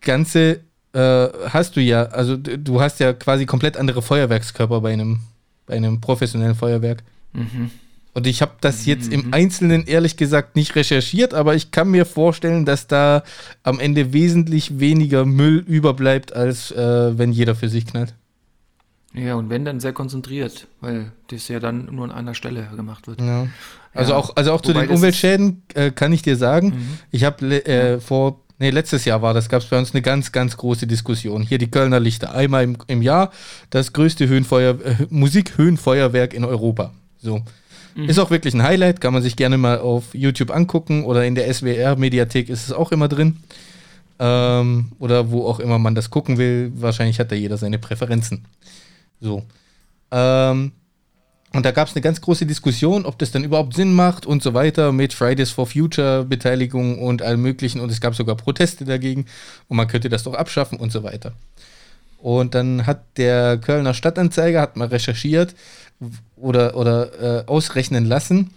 Ganze äh, hast du ja, also du hast ja quasi komplett andere Feuerwerkskörper bei einem, bei einem professionellen Feuerwerk. Mhm. Und ich habe das jetzt mhm. im Einzelnen ehrlich gesagt nicht recherchiert, aber ich kann mir vorstellen, dass da am Ende wesentlich weniger Müll überbleibt, als äh, wenn jeder für sich knallt. Ja, und wenn dann sehr konzentriert, weil das ja dann nur an einer Stelle gemacht wird. Ja. Also ja. auch, also auch zu den Umweltschäden äh, kann ich dir sagen, mhm. ich habe äh, vor nee, letztes Jahr war das, gab es bei uns eine ganz, ganz große Diskussion. Hier die Kölner Lichter, einmal im, im Jahr das größte Höhenfeuer, äh, Musikhöhenfeuerwerk in Europa. So. Mhm. Ist auch wirklich ein Highlight, kann man sich gerne mal auf YouTube angucken oder in der SWR-Mediathek ist es auch immer drin. Ähm, oder wo auch immer man das gucken will. Wahrscheinlich hat da jeder seine Präferenzen. So. Ähm, und da gab es eine ganz große Diskussion, ob das dann überhaupt Sinn macht und so weiter mit Fridays for Future Beteiligung und allem Möglichen. Und es gab sogar Proteste dagegen und man könnte das doch abschaffen und so weiter. Und dann hat der Kölner Stadtanzeiger hat mal recherchiert oder, oder äh, ausrechnen lassen,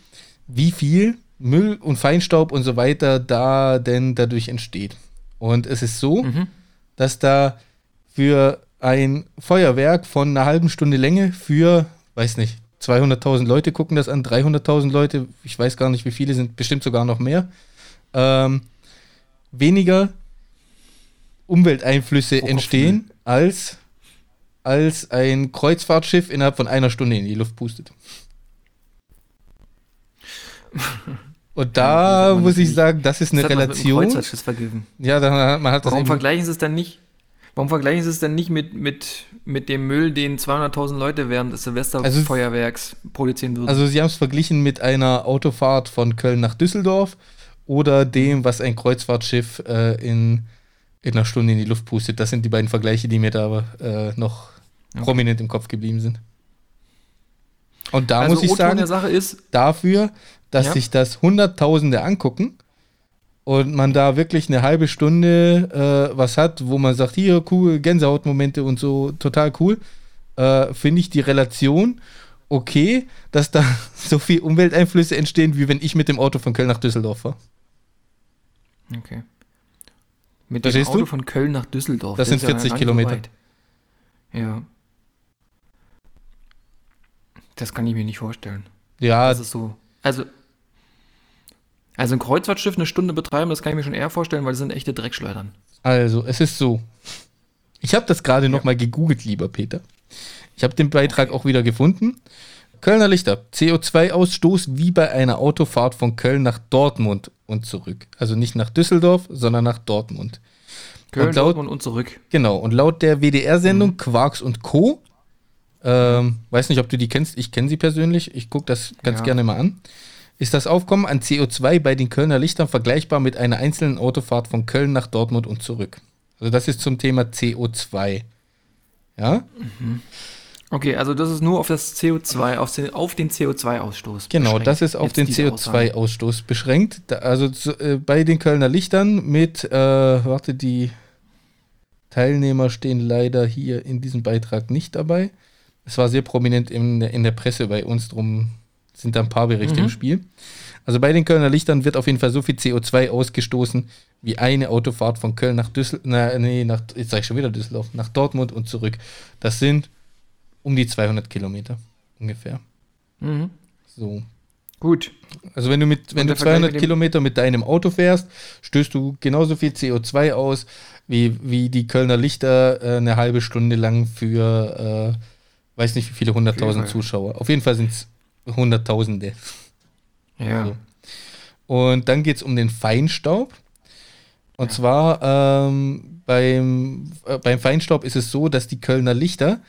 wie viel Müll und Feinstaub und so weiter da denn dadurch entsteht. Und es ist so, mhm. dass da für ein Feuerwerk von einer halben Stunde Länge für, weiß nicht, 200.000 Leute gucken das an, 300.000 Leute, ich weiß gar nicht, wie viele sind, bestimmt sogar noch mehr, ähm, weniger Umwelteinflüsse entstehen, als, als ein Kreuzfahrtschiff innerhalb von einer Stunde in die Luft pustet. Und da muss ich sagen, das ist eine das Relation. Ja, dann, man hat das Warum vergleichen sie es dann nicht? Warum vergleichen Sie es denn nicht mit, mit, mit dem Müll, den 200.000 Leute während des Silvesterfeuerwerks also, produzieren würden? Also Sie haben es verglichen mit einer Autofahrt von Köln nach Düsseldorf oder dem, was ein Kreuzfahrtschiff äh, in, in einer Stunde in die Luft pustet. Das sind die beiden Vergleiche, die mir da äh, noch okay. prominent im Kopf geblieben sind. Und da also muss ich sagen, ist, dafür, dass ja. sich das Hunderttausende angucken, und man da wirklich eine halbe Stunde äh, was hat, wo man sagt, hier, cool, Gänsehautmomente und so, total cool, äh, finde ich die Relation okay, dass da so viel Umwelteinflüsse entstehen, wie wenn ich mit dem Auto von Köln nach Düsseldorf fahre. Okay. Mit dem Auto du? von Köln nach Düsseldorf. Das, das sind 40 ja Kilometer. So ja. Das kann ich mir nicht vorstellen. Ja. Das ist so. Also, also ein Kreuzfahrtschiff eine Stunde betreiben, das kann ich mir schon eher vorstellen, weil das sind echte Dreckschleudern. Also, es ist so. Ich habe das gerade ja. nochmal gegoogelt, lieber Peter. Ich habe den Beitrag okay. auch wieder gefunden. Kölner Lichter, CO2-Ausstoß wie bei einer Autofahrt von Köln nach Dortmund und zurück. Also nicht nach Düsseldorf, sondern nach Dortmund. Köln, und laut, Dortmund und zurück. Genau, und laut der WDR-Sendung mhm. Quarks und Co., ähm, weiß nicht, ob du die kennst, ich kenne sie persönlich, ich gucke das ganz ja. gerne mal an ist das Aufkommen an CO2 bei den Kölner Lichtern vergleichbar mit einer einzelnen Autofahrt von Köln nach Dortmund und zurück. Also das ist zum Thema CO2. Ja? Mhm. Okay, also das ist nur auf das CO2, auf den, auf den CO2-Ausstoß. Genau, beschränkt. das ist auf Jetzt den CO2-Ausstoß beschränkt. Da, also äh, bei den Kölner Lichtern mit, äh, warte, die Teilnehmer stehen leider hier in diesem Beitrag nicht dabei. Es war sehr prominent in, in der Presse bei uns, drum sind da ein paar Berichte mhm. im Spiel. Also bei den Kölner Lichtern wird auf jeden Fall so viel CO2 ausgestoßen wie eine Autofahrt von Köln nach Düsseldorf, nee, nach, jetzt sage ich schon wieder Düsseldorf, nach Dortmund und zurück. Das sind um die 200 Kilometer ungefähr. Mhm. So. Gut. Also wenn du mit, wenn du 200 Kilometer mit deinem Auto fährst, stößt du genauso viel CO2 aus, wie, wie die Kölner Lichter äh, eine halbe Stunde lang für, äh, weiß nicht wie viele hunderttausend Zuschauer. Auf jeden Fall sind es Hunderttausende. Ja. So. Und dann geht es um den Feinstaub. Und ja. zwar ähm, beim, äh, beim Feinstaub ist es so, dass die Kölner Lichter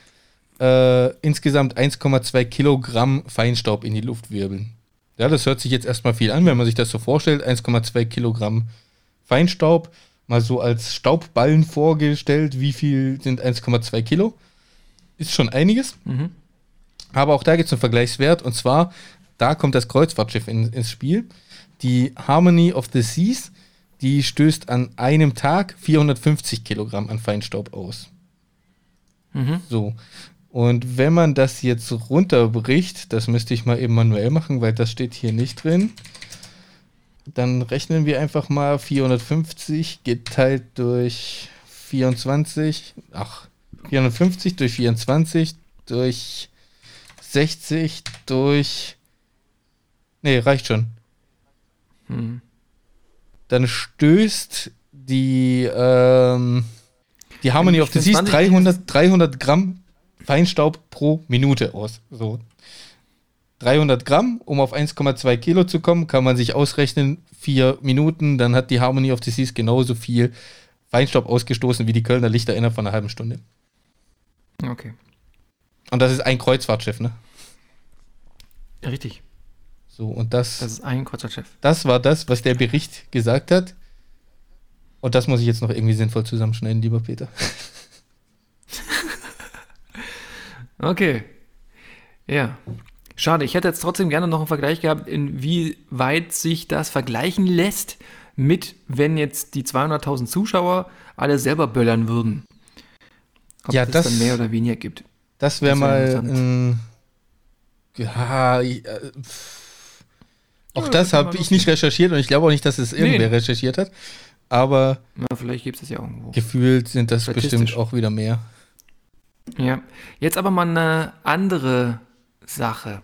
äh, insgesamt 1,2 Kilogramm Feinstaub in die Luft wirbeln. Ja, das hört sich jetzt erstmal viel an, wenn man sich das so vorstellt. 1,2 Kilogramm Feinstaub, mal so als Staubballen vorgestellt, wie viel sind 1,2 Kilo? Ist schon einiges. Mhm. Aber auch da gibt es einen Vergleichswert und zwar, da kommt das Kreuzfahrtschiff in, ins Spiel. Die Harmony of the Seas, die stößt an einem Tag 450 Kilogramm an Feinstaub aus. Mhm. So. Und wenn man das jetzt runterbricht, das müsste ich mal eben manuell machen, weil das steht hier nicht drin. Dann rechnen wir einfach mal 450 geteilt durch 24. Ach, 450 durch 24 durch 60 durch. Nee, reicht schon. Hm. Dann stößt die, ähm, die Harmony of Disease 300, 300 Gramm Feinstaub pro Minute aus. So. 300 Gramm, um auf 1,2 Kilo zu kommen, kann man sich ausrechnen, vier Minuten, dann hat die Harmony of Disease genauso viel Feinstaub ausgestoßen wie die Kölner Lichter innerhalb von einer halben Stunde. Okay. Und das ist ein Kreuzfahrtschiff, ne? Richtig. So, und das. Das ist ein Kreuzfahrtschiff. Das war das, was der Bericht gesagt hat. Und das muss ich jetzt noch irgendwie sinnvoll zusammenschneiden, lieber Peter. okay. Ja. Schade, ich hätte jetzt trotzdem gerne noch einen Vergleich gehabt, inwieweit sich das vergleichen lässt mit, wenn jetzt die 200.000 Zuschauer alle selber böllern würden. Ob ja, das, dann mehr oder weniger gibt. Das wäre wär mal. Äh, ja, äh, auch ja, das habe ich nicht recherchiert und ich glaube auch nicht, dass es irgendwer nee. recherchiert hat. Aber ja, vielleicht gibt es ja irgendwo. Gefühlt sind das bestimmt auch wieder mehr. Ja, jetzt aber mal eine andere Sache.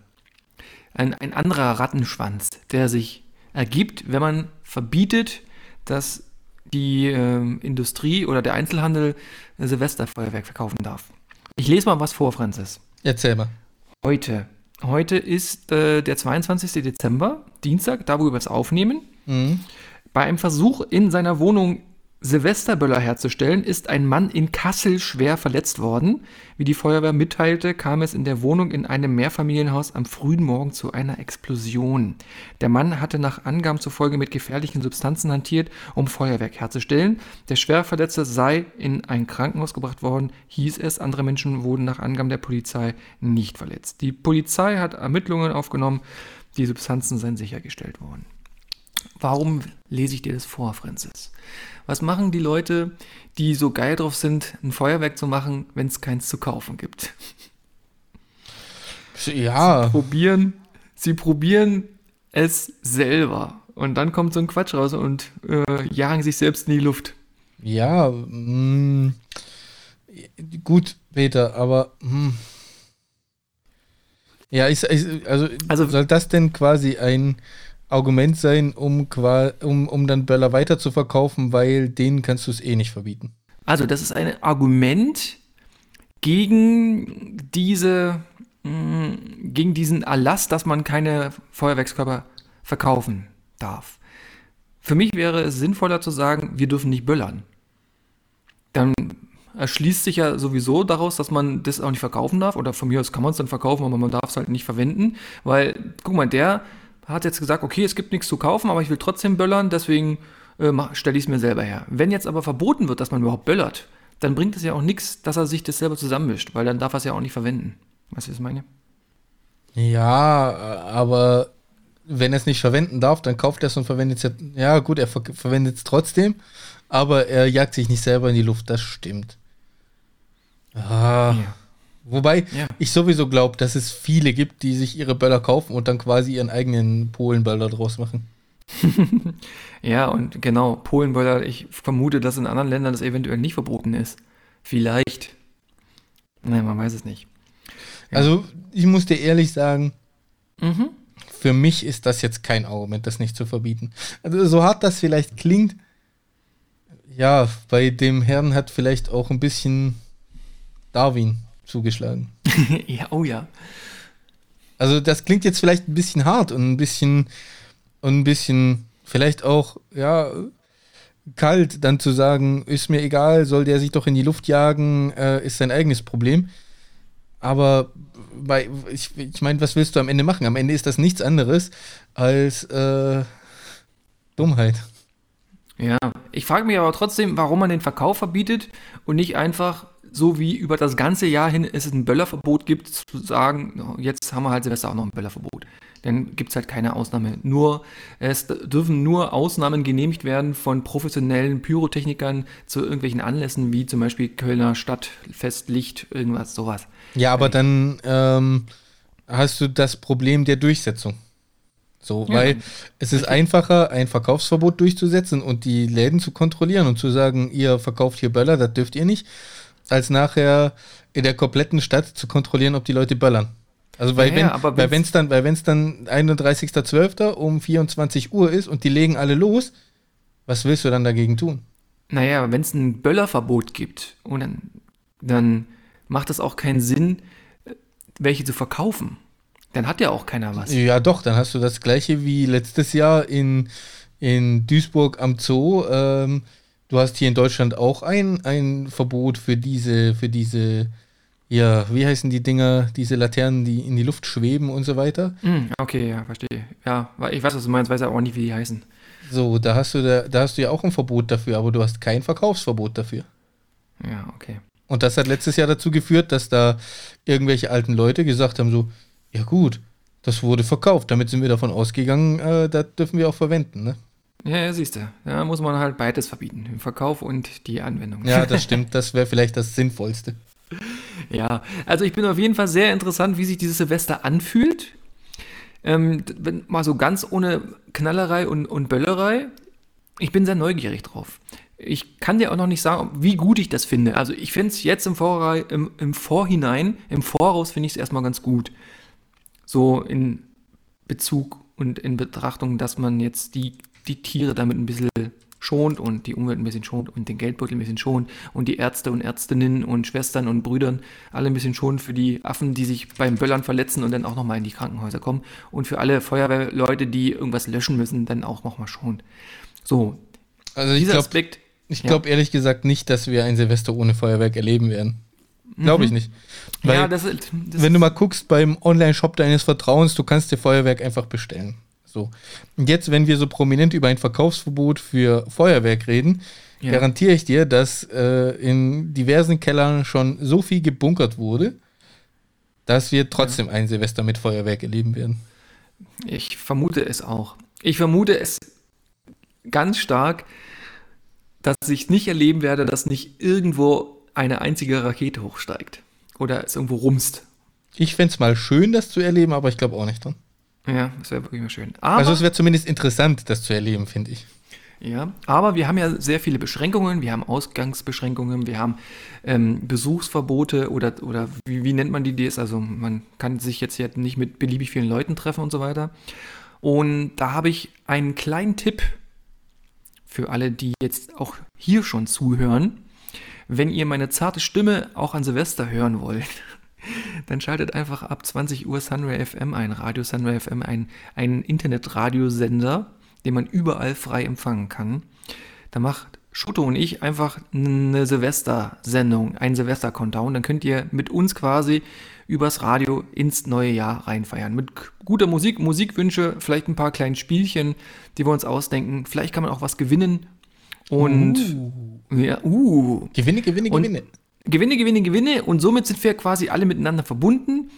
Ein, ein anderer Rattenschwanz, der sich ergibt, wenn man verbietet, dass die äh, Industrie oder der Einzelhandel Silvesterfeuerwerk verkaufen darf. Ich lese mal was vor, Franzis. Erzähl mal. Heute. Heute ist äh, der 22. Dezember, Dienstag, da wo wir es aufnehmen. Mhm. Bei einem Versuch in seiner Wohnung Silvesterböller herzustellen, ist ein Mann in Kassel schwer verletzt worden. Wie die Feuerwehr mitteilte, kam es in der Wohnung in einem Mehrfamilienhaus am frühen Morgen zu einer Explosion. Der Mann hatte nach Angaben zufolge mit gefährlichen Substanzen hantiert, um Feuerwerk herzustellen. Der Schwerverletzte sei in ein Krankenhaus gebracht worden, hieß es. Andere Menschen wurden nach Angaben der Polizei nicht verletzt. Die Polizei hat Ermittlungen aufgenommen. Die Substanzen seien sichergestellt worden. Warum lese ich dir das vor, Francis? Was machen die Leute, die so geil drauf sind, ein Feuerwerk zu machen, wenn es keins zu kaufen gibt? Ja. Sie probieren, sie probieren es selber. Und dann kommt so ein Quatsch raus und äh, jagen sich selbst in die Luft. Ja, mh, mm, gut, Peter, aber mh. Hm. ja, ich, ich, also, also soll das denn quasi ein Argument sein, um, um, um dann Böller weiter zu verkaufen, weil denen kannst du es eh nicht verbieten. Also, das ist ein Argument gegen diese, mh, mm, gegen diesen Erlass, dass man keine Feuerwerkskörper verkaufen darf. Für mich wäre es sinnvoller zu sagen, wir dürfen nicht böllern. Dann erschließt sich ja sowieso daraus, dass man das auch nicht verkaufen darf. Oder von mir aus kann man es dann verkaufen, aber man darf es halt nicht verwenden. Weil, guck mal, der hat jetzt gesagt, okay, es gibt nichts zu kaufen, aber ich will trotzdem böllern, deswegen äh, stelle ich es mir selber her. Wenn jetzt aber verboten wird, dass man überhaupt böllert, dann bringt es ja auch nichts, dass er sich das selber zusammenmischt, weil dann darf er es ja auch nicht verwenden. Weißt du, was ich meine? Ja, aber wenn er es nicht verwenden darf, dann kauft er es und verwendet es ja. Ja, gut, er ver verwendet es trotzdem, aber er jagt sich nicht selber in die Luft, das stimmt. Ah. Ja. Wobei ja. ich sowieso glaube, dass es viele gibt, die sich ihre Böller kaufen und dann quasi ihren eigenen Polenböller draus machen. ja, und genau, Polenböller, ich vermute, dass in anderen Ländern das eventuell nicht verboten ist. Vielleicht. Nein, man weiß es nicht. Ja. Also, ich muss dir ehrlich sagen, mhm. für mich ist das jetzt kein Argument, das nicht zu verbieten. Also, so hart das vielleicht klingt, ja, bei dem Herrn hat vielleicht auch ein bisschen Darwin zugeschlagen. ja, oh ja. Also das klingt jetzt vielleicht ein bisschen hart und ein bisschen und ein bisschen vielleicht auch ja kalt, dann zu sagen, ist mir egal, soll der sich doch in die Luft jagen, äh, ist sein eigenes Problem. Aber bei, ich, ich meine, was willst du am Ende machen? Am Ende ist das nichts anderes als äh, Dummheit. Ja, ich frage mich aber trotzdem, warum man den Verkauf verbietet und nicht einfach so wie über das ganze Jahr hin es ein Böllerverbot gibt, zu sagen, jetzt haben wir halt Silvester auch noch ein Böllerverbot. Dann gibt es halt keine Ausnahme. Nur, es dürfen nur Ausnahmen genehmigt werden von professionellen Pyrotechnikern zu irgendwelchen Anlässen, wie zum Beispiel Kölner Stadtfest, Licht, irgendwas, sowas. Ja, aber dann ähm, hast du das Problem der Durchsetzung. So, ja, weil es ist einfacher, ein Verkaufsverbot durchzusetzen und die Läden zu kontrollieren und zu sagen, ihr verkauft hier Böller, das dürft ihr nicht als nachher in der kompletten Stadt zu kontrollieren, ob die Leute böllern. Also weil ja, wenn weil wenn's dann weil wenn es dann 31.12. um 24 Uhr ist und die legen alle los, was willst du dann dagegen tun? Naja, wenn es ein Böllerverbot gibt, und dann, dann macht es auch keinen Sinn, welche zu verkaufen. Dann hat ja auch keiner was. Ja, doch, dann hast du das gleiche wie letztes Jahr in, in Duisburg am Zoo. Ähm, Du hast hier in Deutschland auch ein, ein Verbot für diese, für diese, ja, wie heißen die Dinger, diese Laternen, die in die Luft schweben und so weiter. Mm, okay, ja, verstehe. Ja, ich weiß, was du meinst, weiß aber auch nicht, wie die heißen. So, da hast du da, da hast du ja auch ein Verbot dafür, aber du hast kein Verkaufsverbot dafür. Ja, okay. Und das hat letztes Jahr dazu geführt, dass da irgendwelche alten Leute gesagt haben: so, ja gut, das wurde verkauft. Damit sind wir davon ausgegangen, äh, das dürfen wir auch verwenden, ne? Ja, ja, siehst du. Da muss man halt beides verbieten: den Verkauf und die Anwendung. Ja, das stimmt. Das wäre vielleicht das Sinnvollste. Ja, also ich bin auf jeden Fall sehr interessant, wie sich dieses Silvester anfühlt. Ähm, wenn, mal so ganz ohne Knallerei und, und Böllerei. Ich bin sehr neugierig drauf. Ich kann dir auch noch nicht sagen, wie gut ich das finde. Also ich finde es jetzt im, Vorrei im, im Vorhinein, im Voraus finde ich es erstmal ganz gut. So in Bezug und in Betrachtung, dass man jetzt die, die Tiere damit ein bisschen schont und die Umwelt ein bisschen schont und den Geldbeutel ein bisschen schont und die Ärzte und Ärztinnen und Schwestern und Brüdern alle ein bisschen schont für die Affen, die sich beim Böllern verletzen und dann auch nochmal in die Krankenhäuser kommen und für alle Feuerwehrleute, die irgendwas löschen müssen, dann auch nochmal schont. So, also dieser glaub, Aspekt. Ich glaube ja. ehrlich gesagt nicht, dass wir ein Silvester ohne Feuerwerk erleben werden. Glaube ich mhm. nicht. Weil, ja, das, das wenn du mal guckst beim Online-Shop deines Vertrauens, du kannst dir Feuerwerk einfach bestellen. So. Und jetzt, wenn wir so prominent über ein Verkaufsverbot für Feuerwerk reden, ja. garantiere ich dir, dass äh, in diversen Kellern schon so viel gebunkert wurde, dass wir trotzdem ja. ein Silvester mit Feuerwerk erleben werden. Ich vermute es auch. Ich vermute es ganz stark, dass ich nicht erleben werde, dass nicht irgendwo eine einzige Rakete hochsteigt. Oder es irgendwo rumst. Ich fände es mal schön, das zu erleben, aber ich glaube auch nicht dran. Ja, das wäre wirklich mal schön. Aber, also es wäre zumindest interessant, das zu erleben, finde ich. Ja, aber wir haben ja sehr viele Beschränkungen. Wir haben Ausgangsbeschränkungen, wir haben ähm, Besuchsverbote oder, oder wie, wie, nennt man die das? Also man kann sich jetzt, jetzt nicht mit beliebig vielen Leuten treffen und so weiter. Und da habe ich einen kleinen Tipp für alle, die jetzt auch hier schon zuhören. Wenn ihr meine zarte Stimme auch an Silvester hören wollt, dann schaltet einfach ab 20 Uhr Sunray FM ein, Radio Sunray FM, ein, ein Internetradiosender, den man überall frei empfangen kann. Da macht Schuto und ich einfach eine Silvester-Sendung, einen Silvester-Countdown. Dann könnt ihr mit uns quasi übers Radio ins neue Jahr reinfeiern. Mit guter Musik, Musikwünsche, vielleicht ein paar kleinen Spielchen, die wir uns ausdenken. Vielleicht kann man auch was gewinnen. Und uh. ja, uh. Gewinne, gewinne, und gewinne. Gewinne, gewinne. Und somit sind wir quasi alle miteinander verbunden.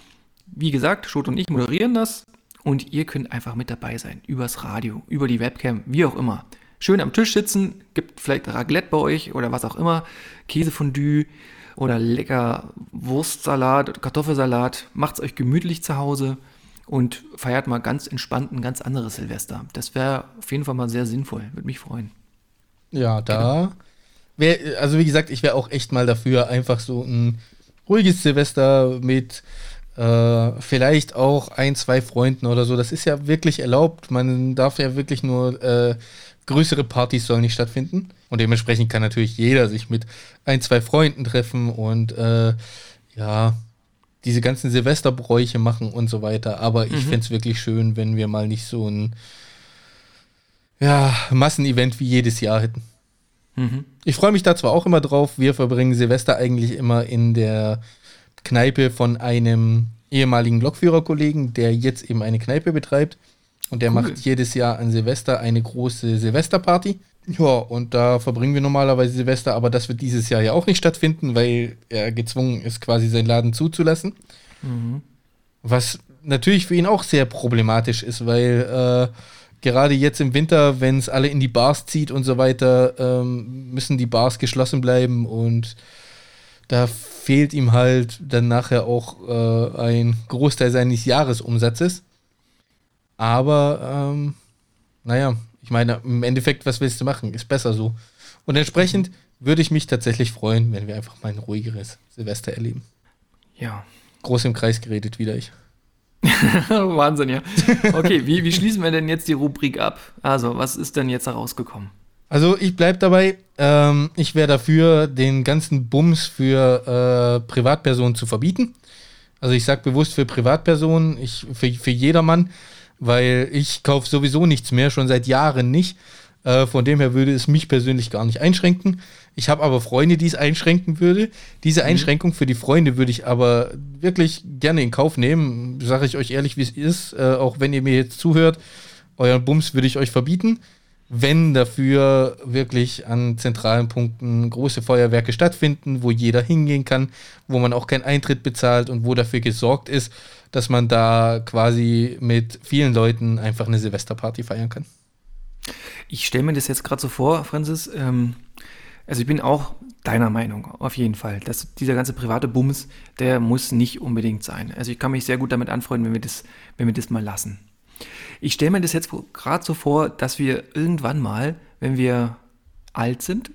Wie gesagt, Schot und ich moderieren das. Und ihr könnt einfach mit dabei sein. Übers Radio, über die Webcam, wie auch immer. Schön am Tisch sitzen, gibt vielleicht Raclette bei euch oder was auch immer. Käsefondue oder lecker Wurstsalat, Kartoffelsalat. Macht es euch gemütlich zu Hause und feiert mal ganz entspannt ein ganz anderes Silvester. Das wäre auf jeden Fall mal sehr sinnvoll. Würde mich freuen. Ja, da genau. Wäre, also wie gesagt, ich wäre auch echt mal dafür, einfach so ein ruhiges Silvester mit äh, vielleicht auch ein, zwei Freunden oder so. Das ist ja wirklich erlaubt. Man darf ja wirklich nur äh, größere Partys sollen nicht stattfinden. Und dementsprechend kann natürlich jeder sich mit ein, zwei Freunden treffen und äh, ja, diese ganzen Silvesterbräuche machen und so weiter. Aber ich mhm. fände es wirklich schön, wenn wir mal nicht so ein ja, Massenevent wie jedes Jahr hätten. Mhm. Ich freue mich da zwar auch immer drauf, wir verbringen Silvester eigentlich immer in der Kneipe von einem ehemaligen Lokführerkollegen, der jetzt eben eine Kneipe betreibt. Und der cool. macht jedes Jahr an Silvester eine große Silvesterparty. Ja, und da verbringen wir normalerweise Silvester, aber das wird dieses Jahr ja auch nicht stattfinden, weil er gezwungen ist, quasi seinen Laden zuzulassen. Mhm. Was natürlich für ihn auch sehr problematisch ist, weil äh, gerade jetzt im Winter, wenn es alle in die Bars zieht und so weiter, ähm, müssen die Bars geschlossen bleiben und da fehlt ihm halt dann nachher auch äh, ein Großteil seines Jahresumsatzes. Aber, ähm, naja, ich meine, im Endeffekt, was willst du machen? Ist besser so. Und entsprechend würde ich mich tatsächlich freuen, wenn wir einfach mal ein ruhigeres Silvester erleben. Ja. Groß im Kreis geredet wieder ich. Wahnsinn, ja. Okay, wie, wie schließen wir denn jetzt die Rubrik ab? Also, was ist denn jetzt herausgekommen? Also, ich bleibe dabei. Ähm, ich wäre dafür, den ganzen Bums für äh, Privatpersonen zu verbieten. Also, ich sage bewusst für Privatpersonen, ich, für, für jedermann, weil ich kaufe sowieso nichts mehr, schon seit Jahren nicht. Äh, von dem her würde es mich persönlich gar nicht einschränken. Ich habe aber Freunde, die es einschränken würde. Diese mhm. Einschränkung für die Freunde würde ich aber wirklich gerne in Kauf nehmen. Sage ich euch ehrlich, wie es ist. Äh, auch wenn ihr mir jetzt zuhört, euren Bums würde ich euch verbieten. wenn dafür wirklich an zentralen Punkten große Feuerwerke stattfinden, wo jeder hingehen kann, wo man auch keinen Eintritt bezahlt und wo dafür gesorgt ist, dass man da quasi mit vielen Leuten einfach eine Silvesterparty feiern kann. Ich stelle mir das jetzt gerade so vor, Francis. Ähm, also ich bin auch deiner Meinung, auf jeden Fall. Dass dieser ganze private Bums, der muss nicht unbedingt sein. Also ich kann mich sehr gut damit anfreunden, wenn wir das, wenn wir das mal lassen. Ich stelle mir das jetzt gerade so vor, dass wir irgendwann mal, wenn wir alt sind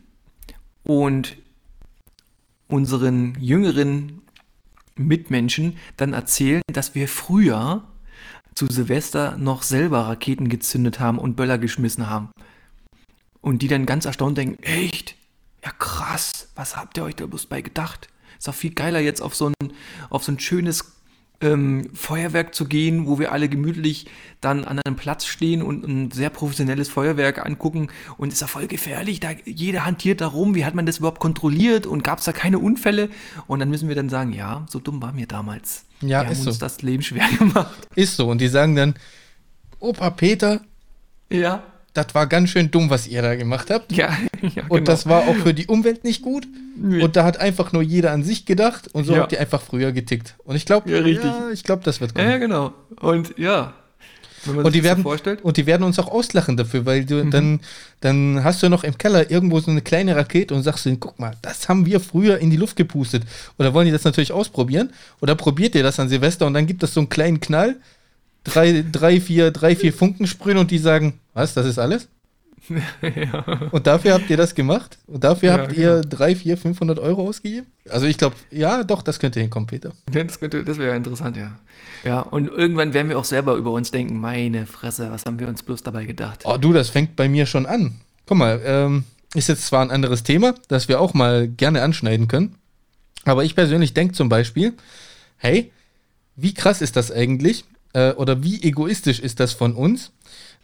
und unseren jüngeren Mitmenschen dann erzählen, dass wir früher zu Silvester noch selber Raketen gezündet haben und Böller geschmissen haben. Und die dann ganz erstaunt denken, echt? Ja krass, was habt ihr euch da bloß bei gedacht? Ist doch viel geiler jetzt auf so ein, auf so ein schönes ähm, Feuerwerk zu gehen, wo wir alle gemütlich dann an einem Platz stehen und ein sehr professionelles Feuerwerk angucken und ist ja voll gefährlich, da jeder hantiert da rum, wie hat man das überhaupt kontrolliert und gab es da keine Unfälle und dann müssen wir dann sagen, ja, so dumm waren wir damals. Ja, wir ist haben uns so. das Leben schwer gemacht. Ist so und die sagen dann, Opa Peter, ja, das war ganz schön dumm, was ihr da gemacht habt. Ja, ja genau. Und das war auch für die Umwelt nicht gut. Nee. Und da hat einfach nur jeder an sich gedacht und so ja. habt ihr einfach früher getickt. Und ich glaube, ja, ja, ich glaube, das wird kommen. Ja, genau. Und ja. Und die, werden, so und die werden uns auch auslachen dafür, weil du mhm. dann, dann hast du noch im Keller irgendwo so eine kleine Rakete und sagst du, guck mal, das haben wir früher in die Luft gepustet. Oder wollen die das natürlich ausprobieren? Oder probiert ihr das an Silvester und dann gibt es so einen kleinen Knall, drei, drei, vier, drei, vier Funken sprühen und die sagen, was, das ist alles? ja. Und dafür habt ihr das gemacht? Und dafür ja, habt genau. ihr 3, 4, 500 Euro ausgegeben? Also ich glaube, ja, doch, das könnte hinkommen, Peter. Das, könnte, das wäre interessant, ja. Ja, und irgendwann werden wir auch selber über uns denken, meine Fresse, was haben wir uns bloß dabei gedacht? Oh, du, das fängt bei mir schon an. Guck mal, ähm, ist jetzt zwar ein anderes Thema, das wir auch mal gerne anschneiden können, aber ich persönlich denke zum Beispiel, hey, wie krass ist das eigentlich, äh, oder wie egoistisch ist das von uns,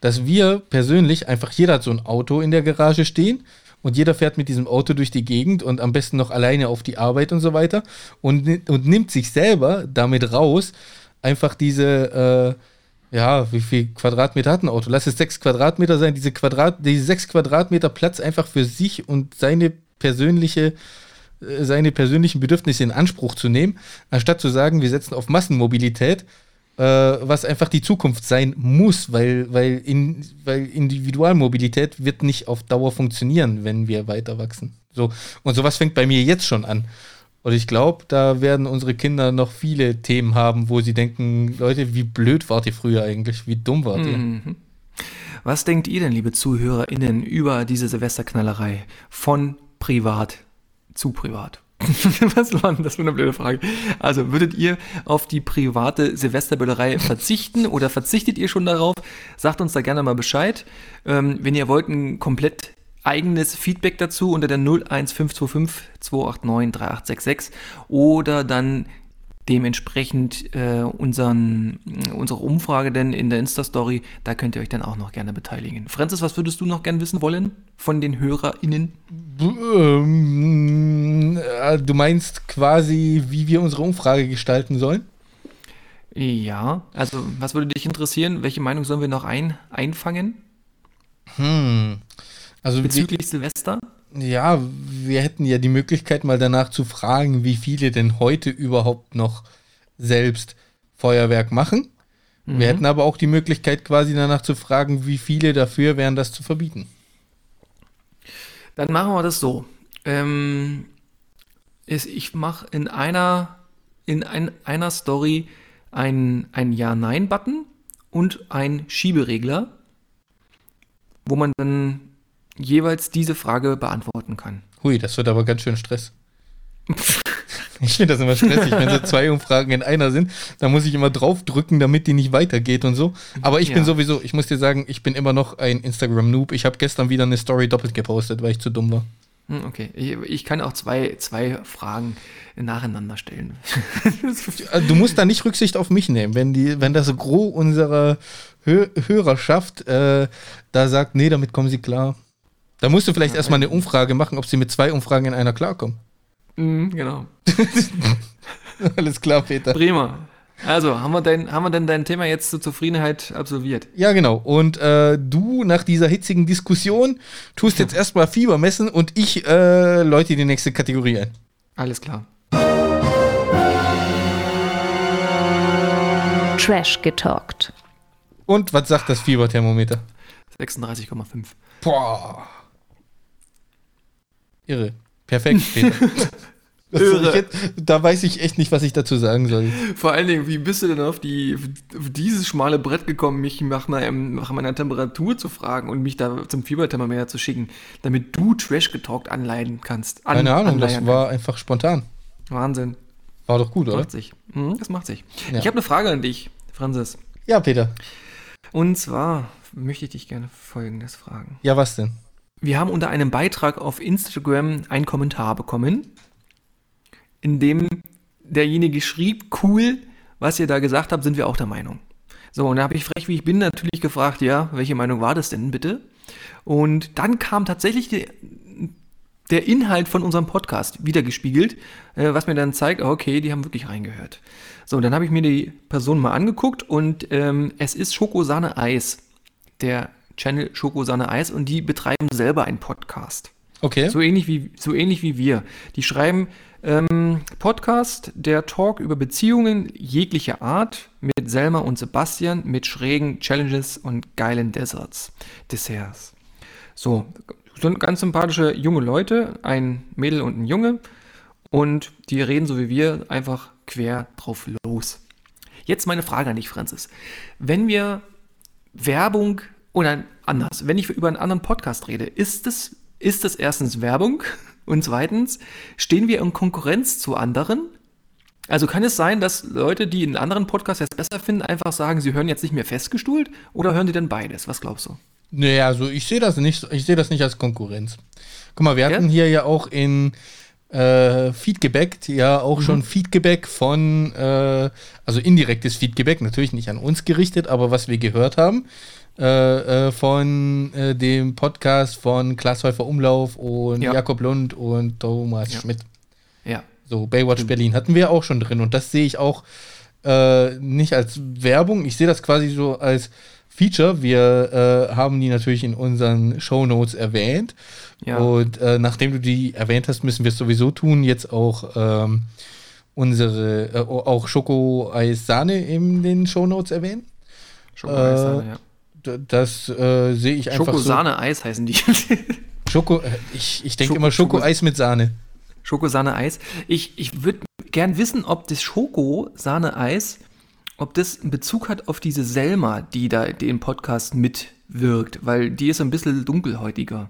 dass wir persönlich einfach, jeder hat so ein Auto in der Garage stehen und jeder fährt mit diesem Auto durch die Gegend und am besten noch alleine auf die Arbeit und so weiter und, und nimmt sich selber damit raus, einfach diese, äh, ja, wie viel Quadratmeter hat ein Auto? Lass es sechs Quadratmeter sein, diese Quadrat, diese sechs Quadratmeter Platz einfach für sich und seine persönliche, äh, seine persönlichen Bedürfnisse in Anspruch zu nehmen, anstatt zu sagen, wir setzen auf Massenmobilität äh, was einfach die Zukunft sein muss, weil, weil, in, weil Individualmobilität wird nicht auf Dauer funktionieren, wenn wir weiter wachsen. So, und sowas fängt bei mir jetzt schon an. Und ich glaube, da werden unsere Kinder noch viele Themen haben, wo sie denken, Leute, wie blöd wart ihr früher eigentlich? Wie dumm wart ihr? Mhm. Was denkt ihr denn, liebe ZuhörerInnen, über diese Silvesterknallerei von privat zu privat? Was war denn das für eine blöde Frage? Also, würdet ihr auf die private Silvesterböllerei verzichten oder verzichtet ihr schon darauf? Sagt uns da gerne mal Bescheid. Ähm, wenn ihr wollt, ein komplett eigenes Feedback dazu unter der 01525 289 3866 oder dann dementsprechend äh, unseren, unsere Umfrage denn in der Insta-Story, da könnt ihr euch dann auch noch gerne beteiligen. Francis, was würdest du noch gerne wissen wollen von den HörerInnen? Ähm, äh, du meinst quasi, wie wir unsere Umfrage gestalten sollen? Ja, also was würde dich interessieren? Welche Meinung sollen wir noch ein, einfangen? Hm. Also Bezüglich Silvester? Ja, wir hätten ja die Möglichkeit, mal danach zu fragen, wie viele denn heute überhaupt noch selbst Feuerwerk machen. Mhm. Wir hätten aber auch die Möglichkeit, quasi danach zu fragen, wie viele dafür wären, das zu verbieten. Dann machen wir das so. Ähm, ist, ich mache in einer, in ein, einer Story ein, ein Ja-Nein-Button und ein Schieberegler, wo man dann jeweils diese Frage beantworten kann. Hui, das wird aber ganz schön Stress. ich finde das immer stressig, wenn so zwei Umfragen in einer sind. Da muss ich immer draufdrücken, damit die nicht weitergeht und so. Aber ich ja. bin sowieso, ich muss dir sagen, ich bin immer noch ein Instagram-Noob. Ich habe gestern wieder eine Story doppelt gepostet, weil ich zu dumm war. Hm, okay, ich, ich, kann auch zwei, zwei Fragen nacheinander stellen. du musst da nicht Rücksicht auf mich nehmen. Wenn, die, wenn das Gros unserer Hö Hörerschaft äh, da sagt, nee, damit kommen sie klar, da musst du vielleicht ja, erstmal eine Umfrage machen, ob sie mit zwei Umfragen in einer klarkommen. Mhm, genau. Alles klar, Peter. Prima. Also, haben wir, dein, haben wir denn dein Thema jetzt zur Zufriedenheit absolviert? Ja, genau. Und äh, du nach dieser hitzigen Diskussion tust jetzt erstmal Fieber messen und ich äh, läute die nächste Kategorie ein. Alles klar. Trash getalkt. Und was sagt das Fieberthermometer? 36,5. Boah. Irre. Perfekt, Peter. Jetzt, da weiß ich echt nicht, was ich dazu sagen soll. Vor allen Dingen, wie bist du denn auf, die, auf dieses schmale Brett gekommen, mich nach meiner, nach meiner Temperatur zu fragen und mich da zum Fieberthermometer zu schicken, damit du Trash getalkt anleiten kannst? An, Keine Ahnung, das war einfach spontan. Wahnsinn. War doch gut, oder? Macht sich. Mhm, das macht sich. Ja. Ich habe eine Frage an dich, Francis. Ja, Peter. Und zwar möchte ich dich gerne Folgendes fragen. Ja, was denn? Wir haben unter einem Beitrag auf Instagram einen Kommentar bekommen in dem derjenige schrieb, cool, was ihr da gesagt habt, sind wir auch der Meinung. So, und da habe ich frech, wie ich bin, natürlich gefragt, ja, welche Meinung war das denn bitte? Und dann kam tatsächlich die, der Inhalt von unserem Podcast wiedergespiegelt, äh, was mir dann zeigt, okay, die haben wirklich reingehört. So, dann habe ich mir die Person mal angeguckt und ähm, es ist Schokosahne Eis, der Channel Schokosahne Eis und die betreiben selber einen Podcast. Okay. So ähnlich wie, so ähnlich wie wir. Die schreiben ähm, Podcast, der Talk über Beziehungen jeglicher Art mit Selma und Sebastian mit schrägen Challenges und geilen Desserts. Desserts. So, sind ganz sympathische junge Leute, ein Mädel und ein Junge. Und die reden so wie wir einfach quer drauf los. Jetzt meine Frage an dich, Franzis. Wenn wir Werbung oder anders, wenn ich über einen anderen Podcast rede, ist es, ist es erstens Werbung und zweitens, stehen wir in Konkurrenz zu anderen? Also kann es sein, dass Leute, die einen anderen Podcast jetzt besser finden, einfach sagen, sie hören jetzt nicht mehr festgestuhlt oder hören die denn beides? Was glaubst du? Naja, also ich sehe das nicht, ich sehe das nicht als Konkurrenz. Guck mal, wir hatten ja? hier ja auch in äh, Feedgebackt ja auch mhm. schon Feedback von, äh, also indirektes Feedback, natürlich nicht an uns gerichtet, aber was wir gehört haben. Äh, äh, von äh, dem Podcast von Klaas Häufer Umlauf und ja. Jakob Lund und Thomas ja. Schmidt. Ja. So, Baywatch Berlin hatten wir auch schon drin und das sehe ich auch äh, nicht als Werbung, ich sehe das quasi so als Feature. Wir äh, haben die natürlich in unseren Show Notes erwähnt. Ja. Und äh, nachdem du die erwähnt hast, müssen wir es sowieso tun. Jetzt auch ähm, unsere, äh, auch Schoko-Eis-Sahne in den Show Notes erwähnen. Schoko-Eis-Sahne, ja das äh, sehe ich einfach Schoko-Sahne-Eis heißen die. Schoko, äh, ich, ich denke immer Schoko-Eis mit Sahne. Schoko-Sahne-Eis. Ich, ich würde gern wissen, ob das Schoko-Sahne-Eis, ob das einen Bezug hat auf diese Selma, die da den Podcast mitwirkt, weil die ist ein bisschen dunkelhäutiger.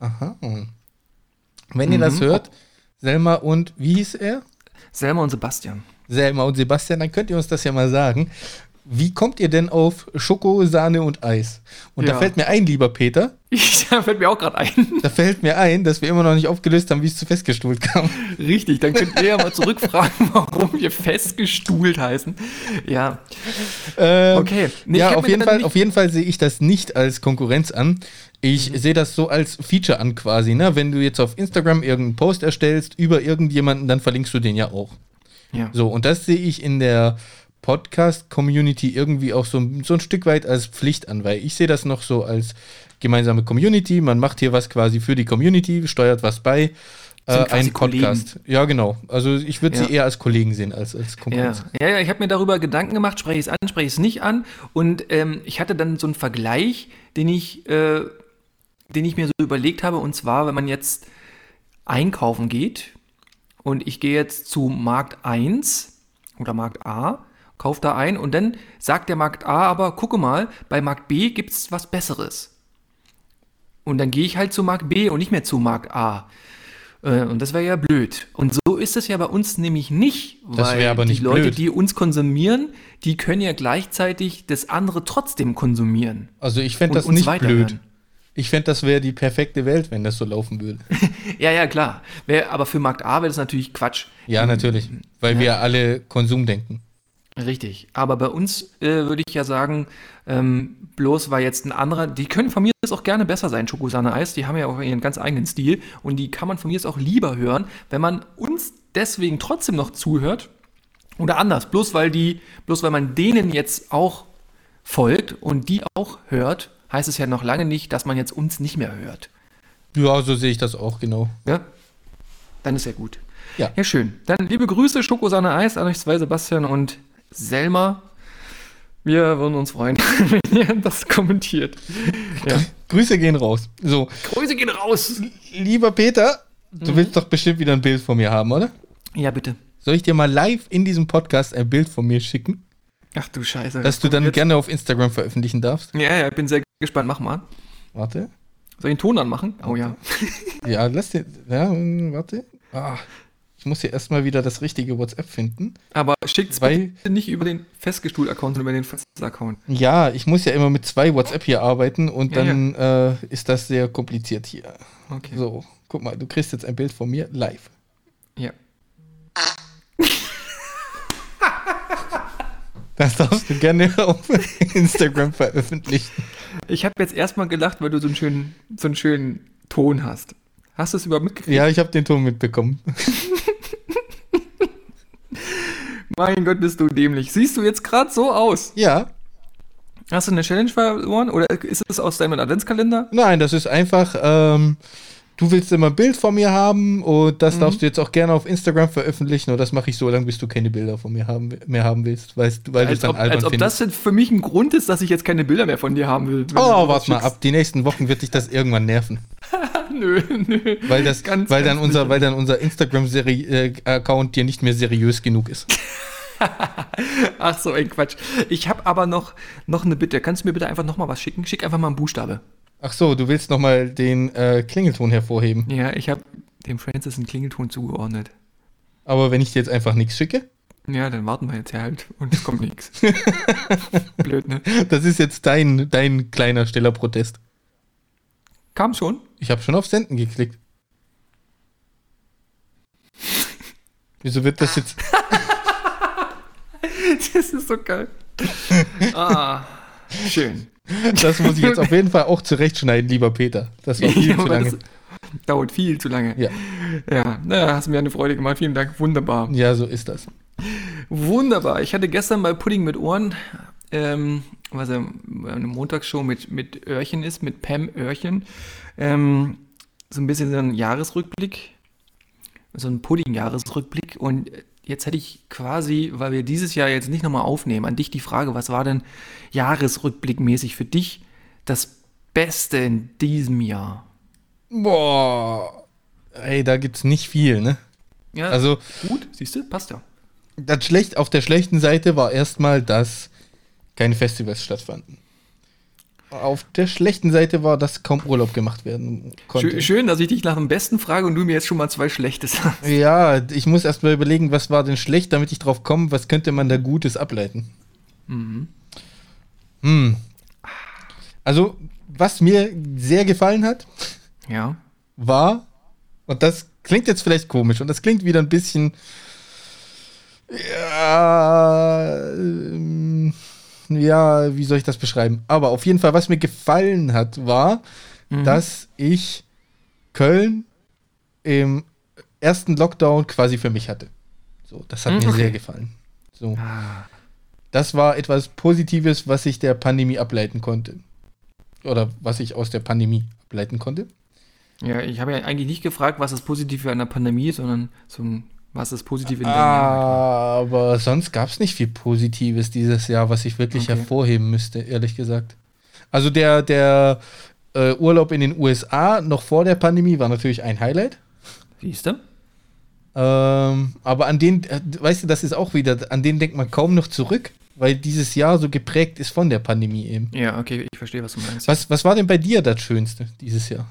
Aha. Wenn mhm. ihr das mhm. hört, Selma und, wie hieß er? Selma und Sebastian. Selma und Sebastian, dann könnt ihr uns das ja mal sagen. Wie kommt ihr denn auf Schoko, Sahne und Eis? Und ja. da fällt mir ein, lieber Peter. da fällt mir auch gerade ein. Da fällt mir ein, dass wir immer noch nicht aufgelöst haben, wie es zu festgestuhlt kam. Richtig, dann könnt ihr ja mal zurückfragen, warum wir festgestuhlt heißen. Ja. Ähm, okay. Nee, ja, auf jeden, Fall, auf jeden Fall sehe ich das nicht als Konkurrenz an. Ich mhm. sehe das so als Feature an quasi. Ne? Wenn du jetzt auf Instagram irgendeinen Post erstellst über irgendjemanden, dann verlinkst du den ja auch. Ja. So, und das sehe ich in der Podcast-Community irgendwie auch so, so ein Stück weit als Pflicht an, weil ich sehe das noch so als gemeinsame Community. Man macht hier was quasi für die Community, steuert was bei. Äh, ein Podcast. Kollegen. Ja, genau. Also ich würde ja. sie eher als Kollegen sehen als als Konkurrenz. Ja, ja, ja ich habe mir darüber Gedanken gemacht, spreche ich es an, spreche ich es nicht an. Und ähm, ich hatte dann so einen Vergleich, den ich, äh, den ich mir so überlegt habe. Und zwar, wenn man jetzt einkaufen geht und ich gehe jetzt zu Markt 1 oder Markt A kauft da ein und dann sagt der Markt A aber, gucke mal, bei Markt B gibt es was Besseres. Und dann gehe ich halt zu Markt B und nicht mehr zu Markt A. Äh, und das wäre ja blöd. Und so ist es ja bei uns nämlich nicht, weil aber nicht die Leute, blöd. die uns konsumieren, die können ja gleichzeitig das andere trotzdem konsumieren. Also ich fände das nicht blöd. Ich fände, das wäre die perfekte Welt, wenn das so laufen würde. ja, ja, klar. Wär, aber für Markt A wäre das natürlich Quatsch. Ja, natürlich. Weil ja. wir alle Konsum denken. Richtig. Aber bei uns äh, würde ich ja sagen, ähm, bloß war jetzt ein anderer, die können von mir auch gerne besser sein, Schokosahne Eis, die haben ja auch ihren ganz eigenen Stil und die kann man von mir auch lieber hören, wenn man uns deswegen trotzdem noch zuhört, Oder anders, bloß weil die, bloß weil man denen jetzt auch folgt und die auch hört, heißt es ja noch lange nicht, dass man jetzt uns nicht mehr hört. Ja, so sehe ich das auch, genau. Ja. Dann ist ja gut. Ja. Ja, schön. Dann liebe Grüße, Schokosahne Eis an euch zwei, Sebastian und Selma. Wir würden uns freuen, wenn ihr das kommentiert. Ja. Grüße gehen raus. So. Grüße gehen raus. Lieber Peter, du mhm. willst doch bestimmt wieder ein Bild von mir haben, oder? Ja, bitte. Soll ich dir mal live in diesem Podcast ein Bild von mir schicken? Ach du Scheiße. Dass du dann jetzt? gerne auf Instagram veröffentlichen darfst? Ja, ja, ich bin sehr gespannt. Mach mal. Warte. Soll ich den Ton anmachen? Oh ja. ja, lass den. Ja, warte. Ah, ich muss hier erstmal wieder das richtige WhatsApp finden. Aber schickt es nicht über den Festgestuhl-Account, sondern über den Fest-Account. Ja, ich muss ja immer mit zwei WhatsApp hier arbeiten und ja, dann ja. Äh, ist das sehr kompliziert hier. Okay. So, guck mal, du kriegst jetzt ein Bild von mir live. Ja. Das darfst du gerne auf Instagram veröffentlichen. Ich habe jetzt erstmal gelacht, weil du so einen schönen, so einen schönen Ton hast. Hast du es überhaupt mitgekriegt? Ja, ich habe den Ton mitbekommen. mein Gott, bist du dämlich. Siehst du jetzt gerade so aus? Ja. Hast du eine Challenge verloren oder ist es aus deinem Adventskalender? Nein, das ist einfach, ähm, du willst immer ein Bild von mir haben und das mhm. darfst du jetzt auch gerne auf Instagram veröffentlichen und das mache ich so lange, bis du keine Bilder von mir haben, mehr haben willst, weißt, weil du es dann ob, albern Als ob findest. das für mich ein Grund ist, dass ich jetzt keine Bilder mehr von dir haben will. Oh, warte mal ab. Die nächsten Wochen wird dich das irgendwann nerven. nö, nö. Weil, das, ganz, weil, ganz dann unser, weil dann unser Instagram-Account dir nicht mehr seriös genug ist. Ach so, ein Quatsch. Ich habe aber noch, noch eine Bitte. Kannst du mir bitte einfach noch mal was schicken? Schick einfach mal einen Buchstabe. Ach so, du willst nochmal den äh, Klingelton hervorheben. Ja, ich habe dem Francis einen Klingelton zugeordnet. Aber wenn ich dir jetzt einfach nichts schicke? Ja, dann warten wir jetzt halt und es kommt nichts. Blöd, ne? Das ist jetzt dein, dein kleiner stiller Protest. Kam schon? Ich habe schon auf Senden geklickt. Wieso wird das jetzt. das ist so geil. Ah, schön. Das muss ich jetzt auf jeden Fall auch zurechtschneiden, lieber Peter. Das war viel ja, zu lange. Dauert viel zu lange. Ja. Ja, naja, hast mir eine Freude gemacht. Vielen Dank. Wunderbar. Ja, so ist das. Wunderbar. Ich hatte gestern bei Pudding mit Ohren, ähm, was ja eine Montagsshow mit, mit Öhrchen ist, mit Pam Öhrchen, ähm, so ein bisschen so ein Jahresrückblick, so ein Pudding-Jahresrückblick und jetzt hätte ich quasi, weil wir dieses Jahr jetzt nicht nochmal aufnehmen, an dich die Frage, was war denn jahresrückblickmäßig für dich das Beste in diesem Jahr? Boah, ey, da gibt's nicht viel, ne? Ja, also gut, siehst du, passt ja. Das schlecht, auf der schlechten Seite war erstmal, dass keine Festivals stattfanden auf der schlechten Seite war, dass kaum Urlaub gemacht werden konnte. Schön, dass ich dich nach dem Besten frage und du mir jetzt schon mal zwei Schlechte sagst. Ja, ich muss erst mal überlegen, was war denn schlecht, damit ich drauf komme, was könnte man da Gutes ableiten. Mhm. Hm. Also, was mir sehr gefallen hat, ja. war, und das klingt jetzt vielleicht komisch und das klingt wieder ein bisschen, ja, ähm, ja, wie soll ich das beschreiben? Aber auf jeden Fall, was mir gefallen hat, war, mhm. dass ich Köln im ersten Lockdown quasi für mich hatte. So, das hat mhm, mir okay. sehr gefallen. So. Ah. Das war etwas Positives, was ich der Pandemie ableiten konnte. Oder was ich aus der Pandemie ableiten konnte. Ja, ich habe ja eigentlich nicht gefragt, was das Positive an der Pandemie ist, sondern so ein was ist positiv in deinem Jahr? Aber sonst gab es nicht viel Positives dieses Jahr, was ich wirklich okay. hervorheben müsste, ehrlich gesagt. Also der, der äh, Urlaub in den USA noch vor der Pandemie war natürlich ein Highlight. Siehst du? Ähm, aber an den, äh, weißt du, das ist auch wieder, an den denkt man kaum noch zurück, weil dieses Jahr so geprägt ist von der Pandemie eben. Ja, okay, ich verstehe, was du meinst. Was, was war denn bei dir das Schönste dieses Jahr?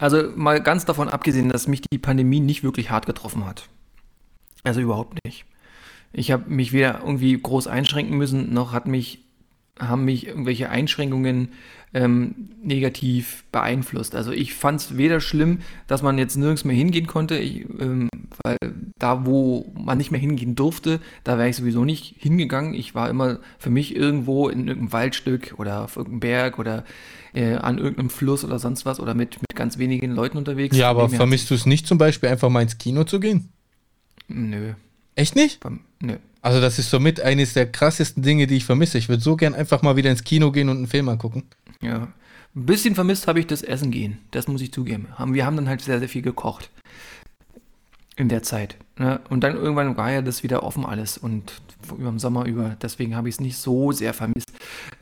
Also mal ganz davon abgesehen, dass mich die Pandemie nicht wirklich hart getroffen hat. Also überhaupt nicht. Ich habe mich weder irgendwie groß einschränken müssen, noch hat mich, haben mich irgendwelche Einschränkungen ähm, negativ beeinflusst. Also ich fand es weder schlimm, dass man jetzt nirgends mehr hingehen konnte, ich, ähm, weil da, wo man nicht mehr hingehen durfte, da wäre ich sowieso nicht hingegangen. Ich war immer für mich irgendwo in irgendeinem Waldstück oder auf irgendeinem Berg oder äh, an irgendeinem Fluss oder sonst was oder mit, mit ganz wenigen Leuten unterwegs. Ja, aber vermisst du es nicht zum Beispiel einfach mal ins Kino zu gehen? Nö. Echt nicht? Nö. Also das ist somit eines der krassesten Dinge, die ich vermisse. Ich würde so gern einfach mal wieder ins Kino gehen und einen Film angucken. Ja. Ein bisschen vermisst habe ich das Essen gehen. Das muss ich zugeben. Wir haben dann halt sehr, sehr viel gekocht. In der Zeit. Ne? Und dann irgendwann war ja das wieder offen alles und über den Sommer über. Deswegen habe ich es nicht so sehr vermisst.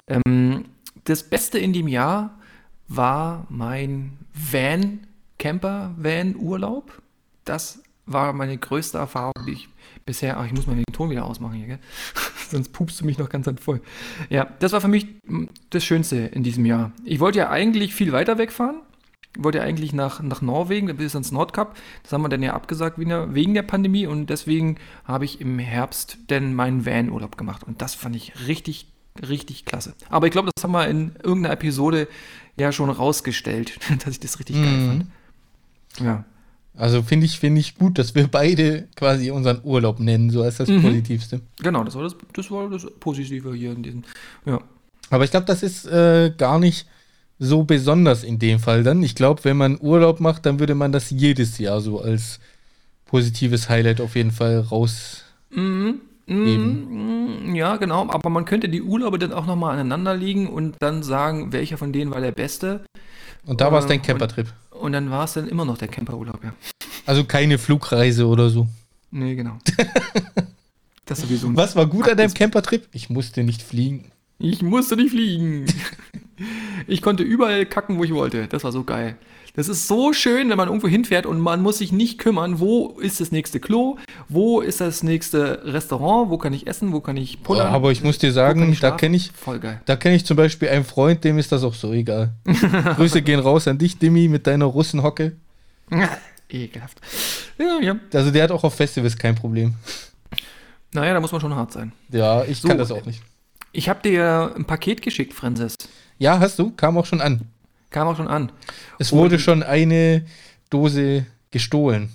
Ähm, das Beste in dem Jahr war mein Van, Camper-Van-Urlaub. Das war meine größte Erfahrung, die ich bisher. Ach, ich muss mal den Ton wieder ausmachen hier, gell? Sonst pupst du mich noch ganz voll. Ja, das war für mich das Schönste in diesem Jahr. Ich wollte ja eigentlich viel weiter wegfahren. Ich wollte ja eigentlich nach, nach Norwegen, bis ans Nordkap. Das haben wir dann ja abgesagt wegen der Pandemie und deswegen habe ich im Herbst dann meinen Van-Urlaub gemacht. Und das fand ich richtig, richtig klasse. Aber ich glaube, das haben wir in irgendeiner Episode ja schon rausgestellt, dass ich das richtig mhm. geil fand. Ja. Also finde ich, finde ich gut, dass wir beide quasi unseren Urlaub nennen, so als das mhm. Positivste. Genau, das war das, das war das Positive hier in diesem. Ja. Aber ich glaube, das ist äh, gar nicht so besonders in dem Fall dann. Ich glaube, wenn man Urlaub macht, dann würde man das jedes Jahr so als positives Highlight auf jeden Fall raus. Mhm. Mhm. Ja, genau. Aber man könnte die Urlaube dann auch nochmal aneinander liegen und dann sagen, welcher von denen war der beste. Und da war es dein Campertrip. Und dann war es dann immer noch der Camperurlaub, ja. Also keine Flugreise oder so. Nee, genau. das sowieso. Was war gut an deinem Campertrip? Ich musste nicht fliegen. Ich musste nicht fliegen. Ich konnte überall kacken, wo ich wollte. Das war so geil. Das ist so schön, wenn man irgendwo hinfährt und man muss sich nicht kümmern, wo ist das nächste Klo, wo ist das nächste Restaurant, wo kann ich essen, wo kann ich pullern. Oh, aber ich muss dir sagen, da kenne ich, da kenne ich zum Beispiel einen Freund, dem ist das auch so egal. Grüße gehen raus an dich, Dimi, mit deiner Russenhocke. Ekelhaft. Ja, ja. Also der hat auch auf Festivals kein Problem. Naja, da muss man schon hart sein. Ja, ich so, kann das auch nicht. Ich habe dir ein Paket geschickt, Francis. Ja, hast du? Kam auch schon an. Kam auch schon an. Es wurde und schon eine Dose gestohlen.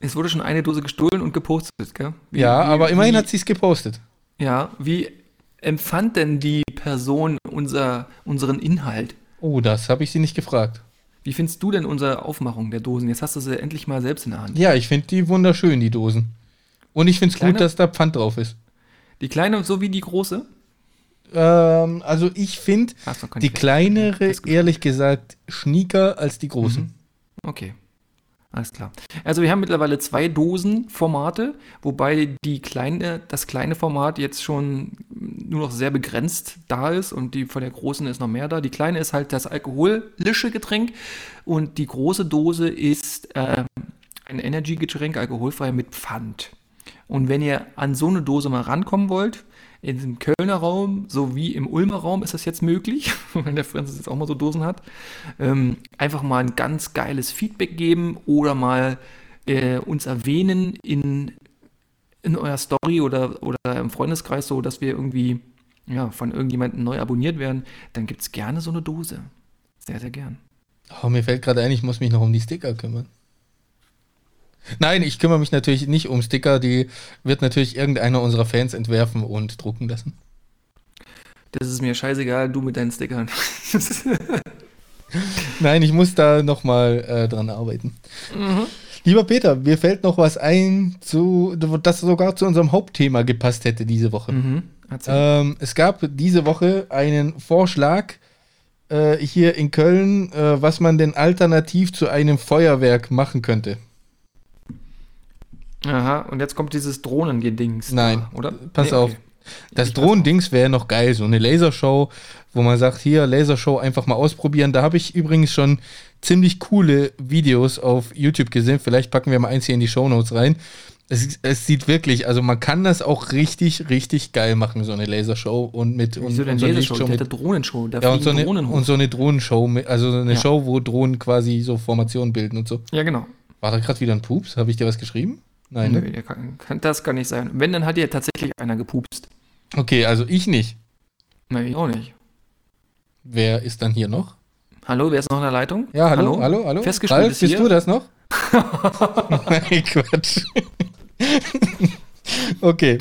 Es wurde schon eine Dose gestohlen und gepostet, gell? Wie, ja, wie, aber immerhin wie, hat sie es gepostet. Ja, wie empfand denn die Person unser, unseren Inhalt? Oh, das habe ich sie nicht gefragt. Wie findest du denn unsere Aufmachung der Dosen? Jetzt hast du sie endlich mal selbst in der Hand. Ja, ich finde die wunderschön, die Dosen. Und ich finde es gut, dass da Pfand drauf ist. Die kleine so wie die große? Ähm, also ich finde die kleinere, ehrlich gesagt, schnieker als die großen. Mhm. Okay. Alles klar. Also wir haben mittlerweile zwei Dosenformate, wobei die kleine, das kleine Format jetzt schon nur noch sehr begrenzt da ist und die von der großen ist noch mehr da. Die kleine ist halt das alkoholische Getränk und die große Dose ist äh, ein Energy-Getränk, alkoholfrei mit Pfand. Und wenn ihr an so eine Dose mal rankommen wollt, im Kölner Raum sowie im Ulmer Raum ist das jetzt möglich, wenn der Francis jetzt auch mal so Dosen hat. Ähm, einfach mal ein ganz geiles Feedback geben oder mal äh, uns erwähnen in, in eurer Story oder, oder im Freundeskreis, so dass wir irgendwie ja, von irgendjemandem neu abonniert werden. Dann gibt es gerne so eine Dose. Sehr, sehr gern. Oh, mir fällt gerade ein, ich muss mich noch um die Sticker kümmern. Nein, ich kümmere mich natürlich nicht um Sticker. Die wird natürlich irgendeiner unserer Fans entwerfen und drucken lassen. Das ist mir scheißegal, du mit deinen Stickern. Nein, ich muss da nochmal äh, dran arbeiten. Mhm. Lieber Peter, mir fällt noch was ein, zu, das sogar zu unserem Hauptthema gepasst hätte diese Woche. Mhm. Ähm, es gab diese Woche einen Vorschlag äh, hier in Köln, äh, was man denn alternativ zu einem Feuerwerk machen könnte. Aha, und jetzt kommt dieses Drohnengedings. Nein, da, oder? Pass nee, auf. Okay. Das Drohnendings wäre noch geil, so eine Lasershow, wo man sagt, hier, Lasershow einfach mal ausprobieren. Da habe ich übrigens schon ziemlich coole Videos auf YouTube gesehen. Vielleicht packen wir mal eins hier in die Show Notes rein. Es, es, sieht wirklich, also man kann das auch richtig, richtig geil machen, so eine Lasershow und mit und, so eine so Lasershow, Show mit, Drohnenshow, da ja, und so, eine, und so eine Drohnenshow, also eine ja. Show, wo Drohnen quasi so Formationen bilden und so. Ja, genau. War da gerade wieder ein Pups? Habe ich dir was geschrieben? Nein. Ne? kann, das kann nicht sein. Wenn, dann hat ja tatsächlich einer gepupst. Okay, also ich nicht. Nein, ich auch nicht. Wer ist dann hier noch? Hallo, wer ist noch in der Leitung? Ja, hallo, hallo, hallo. hallo. Festgestellt Ralf, bist hier? du das noch? Nein, Quatsch. okay.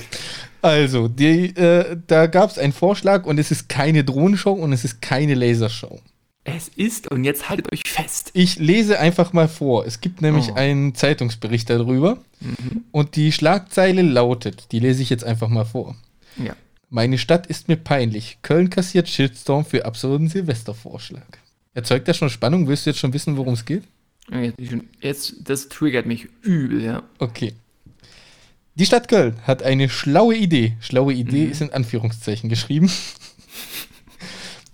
Also, die, äh, da gab es einen Vorschlag und es ist keine Drohnenshow und es ist keine Lasershow. Es ist, und jetzt haltet euch fest. Ich lese einfach mal vor. Es gibt nämlich oh. einen Zeitungsbericht darüber. Mhm. Und die Schlagzeile lautet, die lese ich jetzt einfach mal vor. Ja. Meine Stadt ist mir peinlich. Köln kassiert Shitstorm für absurden Silvestervorschlag. Erzeugt das schon Spannung? Willst du jetzt schon wissen, worum es geht? Jetzt, das triggert mich übel, ja. Okay. Die Stadt Köln hat eine schlaue Idee. Schlaue Idee mhm. ist in Anführungszeichen geschrieben.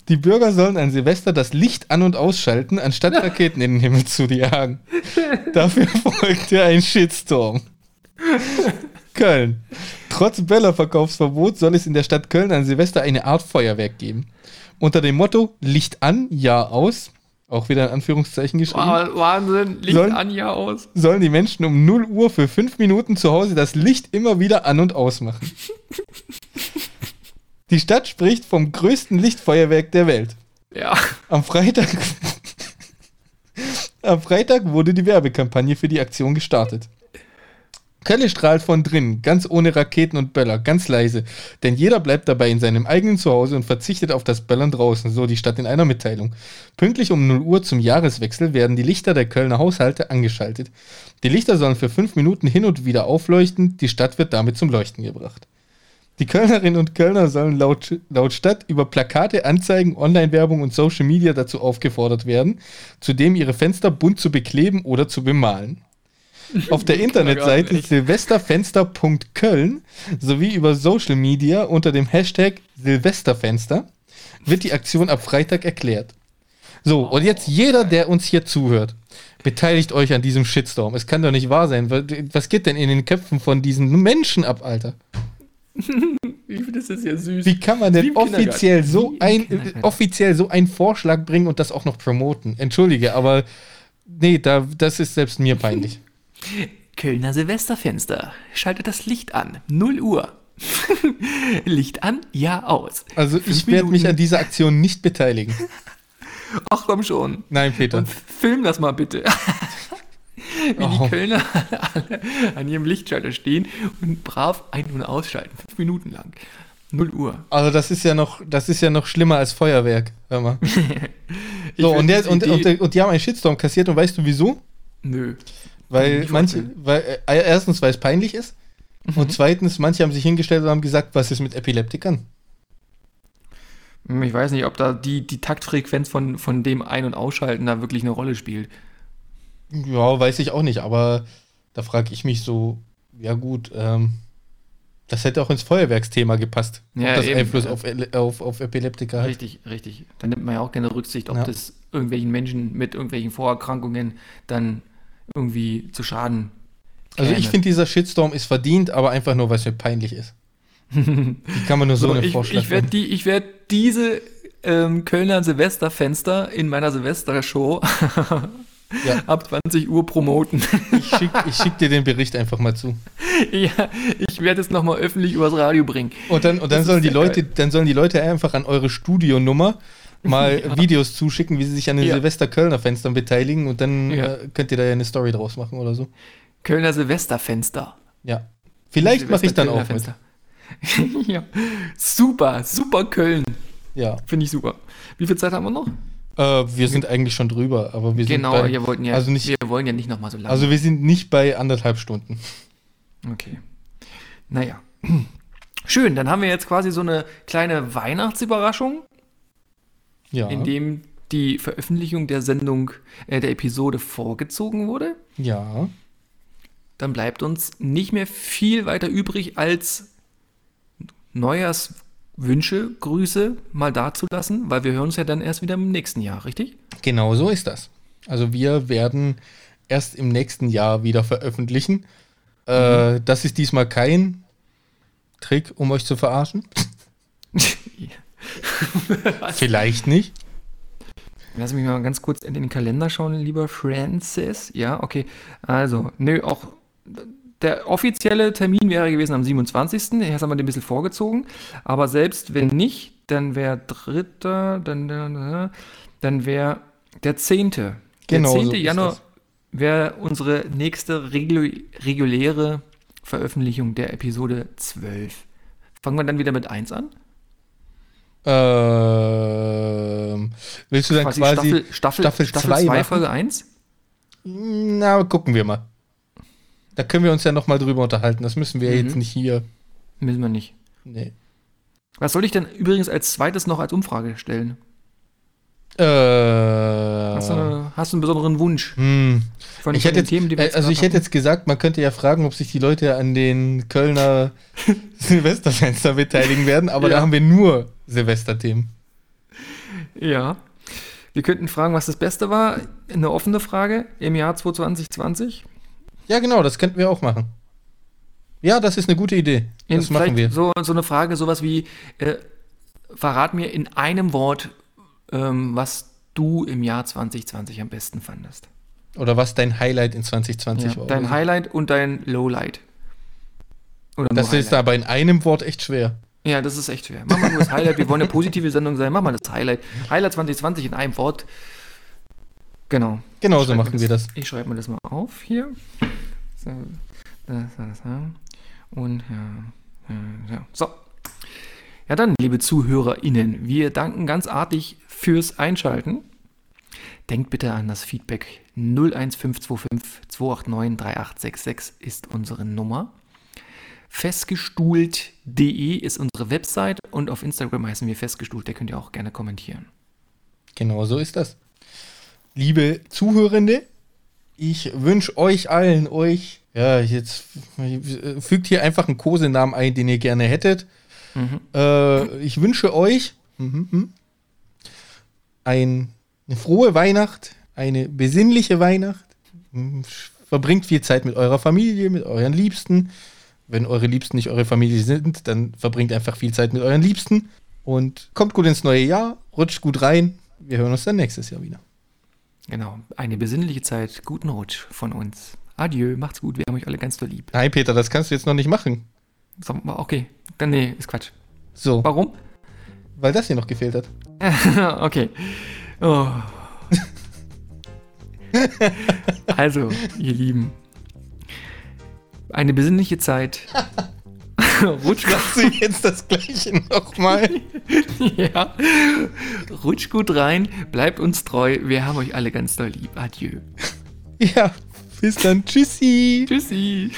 Die Bürger sollen an Silvester das Licht an- und ausschalten, anstatt Raketen in den Himmel zu jagen. Dafür folgte ein Shitstorm. Köln. Trotz Böllerverkaufsverbot soll es in der Stadt Köln an Silvester eine Art Feuerwerk geben. Unter dem Motto Licht an, Jahr aus, auch wieder in Anführungszeichen geschrieben. Wahnsinn, Licht sollen, an, Jahr aus. Sollen die Menschen um 0 Uhr für 5 Minuten zu Hause das Licht immer wieder an und ausmachen. Die Stadt spricht vom größten Lichtfeuerwerk der Welt. Ja. Am Freitag. am Freitag wurde die Werbekampagne für die Aktion gestartet. Kölle strahlt von drinnen, ganz ohne Raketen und Böller, ganz leise. Denn jeder bleibt dabei in seinem eigenen Zuhause und verzichtet auf das Böllern draußen, so die Stadt in einer Mitteilung. Pünktlich um 0 Uhr zum Jahreswechsel werden die Lichter der Kölner Haushalte angeschaltet. Die Lichter sollen für fünf Minuten hin und wieder aufleuchten, die Stadt wird damit zum Leuchten gebracht. Die Kölnerinnen und Kölner sollen laut, laut Stadt über Plakate, Anzeigen, Online-Werbung und Social Media dazu aufgefordert werden, zudem ihre Fenster bunt zu bekleben oder zu bemalen. Auf der Internetseite silvesterfenster.köln sowie über Social Media unter dem Hashtag Silvesterfenster wird die Aktion ab Freitag erklärt. So, und jetzt jeder, der uns hier zuhört, beteiligt euch an diesem Shitstorm. Es kann doch nicht wahr sein. Was geht denn in den Köpfen von diesen Menschen ab, Alter? Ich finde das ist ja süß. Wie kann man denn offiziell so, ein, offiziell so einen Vorschlag bringen und das auch noch promoten? Entschuldige, aber nee, da, das ist selbst mir peinlich. Kölner Silvesterfenster. Schaltet das Licht an. 0 Uhr. Licht an, ja aus. Also ich werde mich an dieser Aktion nicht beteiligen. Ach komm schon. Nein, Peter. Und film das mal bitte. wie oh. die Kölner alle an ihrem Lichtschalter stehen und brav ein- und ausschalten. Fünf Minuten lang. 0 Uhr. Also das ist ja noch, das ist ja noch schlimmer als Feuerwerk, hör mal. so, und, der, und, und, und, die haben einen Shitstorm kassiert und weißt du wieso? Nö. Weil manche, weil, äh, erstens, weil es peinlich ist. Mhm. Und zweitens, manche haben sich hingestellt und haben gesagt, was ist mit Epileptikern? Ich weiß nicht, ob da die, die Taktfrequenz von, von dem Ein- und Ausschalten da wirklich eine Rolle spielt. Ja, weiß ich auch nicht, aber da frage ich mich so, ja gut, ähm, das hätte auch ins Feuerwerksthema gepasst. Ja, das eben, Einfluss auf, auf, auf Epileptiker hat. Richtig, richtig. Da nimmt man ja auch keine Rücksicht, ob ja. das irgendwelchen Menschen mit irgendwelchen Vorerkrankungen dann irgendwie zu Schaden. Käme. Also ich finde, dieser Shitstorm ist verdient, aber einfach nur, weil es mir peinlich ist. Wie kann man nur so, so eine ich, Vorschlag Ich werde die, werd diese ähm, Kölner Silvesterfenster in meiner Silvestershow ja. ab 20 Uhr promoten. Ich schicke schick dir den Bericht einfach mal zu. Ja, ich werde es nochmal öffentlich übers Radio bringen. Und dann, und dann sollen die Leute, dann sollen die Leute einfach an eure Studionummer mal ja. Videos zuschicken, wie sie sich an den ja. Silvester-Kölner Fenstern beteiligen und dann äh, könnt ihr da ja eine Story draus machen oder so. Kölner Silvesterfenster. Ja. Vielleicht mache ich dann auch mit. ja. Super, super Köln. Ja. Finde ich super. Wie viel Zeit haben wir noch? Äh, wir sind eigentlich schon drüber, aber wir genau, sind bei, wir wollten ja, also nicht, wir wollen ja nicht nochmal so lange. Also wir sind nicht bei anderthalb Stunden. Okay. Naja. Schön, dann haben wir jetzt quasi so eine kleine Weihnachtsüberraschung. Ja. In dem die Veröffentlichung der Sendung, äh, der Episode vorgezogen wurde. Ja. Dann bleibt uns nicht mehr viel weiter übrig, als Neujahrs Wünsche, Grüße mal dazulassen, weil wir hören uns ja dann erst wieder im nächsten Jahr, richtig? Genau so ist das. Also wir werden erst im nächsten Jahr wieder veröffentlichen. Äh, mhm. das ist diesmal kein Trick, um euch zu verarschen. Vielleicht nicht. Lass mich mal ganz kurz in den Kalender schauen, lieber Francis. Ja, okay. Also, nö, auch der offizielle Termin wäre gewesen am 27. Jetzt haben wir den ein bisschen vorgezogen. Aber selbst wenn nicht, dann wäre dritter, dann, dann, dann wäre der 10. Der genau 10. So Januar wäre unsere nächste reguläre Veröffentlichung der Episode 12. Fangen wir dann wieder mit 1 an? Ähm, willst du dann quasi, quasi Staffel, Staffel, Staffel 2 Folge 1? Na, gucken wir mal. Da können wir uns ja nochmal drüber unterhalten. Das müssen wir mhm. jetzt nicht hier. Müssen wir nicht. Nee. Was soll ich denn übrigens als zweites noch als Umfrage stellen? Äh, hast, du eine, hast, du einen besonderen Wunsch? Hm. Von, ich hätte jetzt, Themen, also ich hätte jetzt gesagt, man könnte ja fragen, ob sich die Leute an den Kölner Silvesterfenster beteiligen werden, aber ja. da haben wir nur Silvesterthemen. Ja. Wir könnten fragen, was das Beste war. Eine offene Frage im Jahr 2020. Ja, genau, das könnten wir auch machen. Ja, das ist eine gute Idee. Das in, machen wir. So, so eine Frage, sowas wie, äh, verrat mir in einem Wort, ähm, was du im Jahr 2020 am besten fandest. Oder was dein Highlight in 2020 ja, war. Dein Highlight und dein Lowlight. Oder das ist Highlight. aber in einem Wort echt schwer. Ja, das ist echt schwer. Mach mal nur das Highlight. Wir wollen eine positive Sendung sein. Mach mal das Highlight. Highlight 2020 in einem Wort. Genau. Genau so machen wir das. Ich schreibe mir das mal auf hier. Und ja, ja. So. Ja, dann, liebe ZuhörerInnen, wir danken ganz artig fürs Einschalten. Denkt bitte an das Feedback 01525 289 3866 ist unsere Nummer. Festgestuhlt.de ist unsere Website und auf Instagram heißen wir festgestuhlt. Da könnt ihr auch gerne kommentieren. Genau so ist das. Liebe Zuhörende, ich wünsche euch allen, euch, ja, jetzt fügt hier einfach einen Kosenamen ein, den ihr gerne hättet. Mhm. Äh, ich wünsche euch mhm, mhm, ein, eine frohe Weihnacht, eine besinnliche Weihnacht. Verbringt viel Zeit mit eurer Familie, mit euren Liebsten. Wenn eure Liebsten nicht eure Familie sind, dann verbringt einfach viel Zeit mit euren Liebsten. Und kommt gut ins neue Jahr, rutscht gut rein. Wir hören uns dann nächstes Jahr wieder. Genau, eine besinnliche Zeit, guten Rutsch von uns. Adieu, macht's gut, wir haben euch alle ganz so lieb. Nein, Peter, das kannst du jetzt noch nicht machen. Okay, dann nee, ist Quatsch. So. Warum? Weil das hier noch gefehlt hat. okay. Oh. also, ihr Lieben. Eine besinnliche Zeit. Rutsch Machst du jetzt das Gleiche nochmal? ja. Rutsch gut rein, bleibt uns treu. Wir haben euch alle ganz doll lieb. Adieu. Ja, bis dann. Tschüssi. Tschüssi.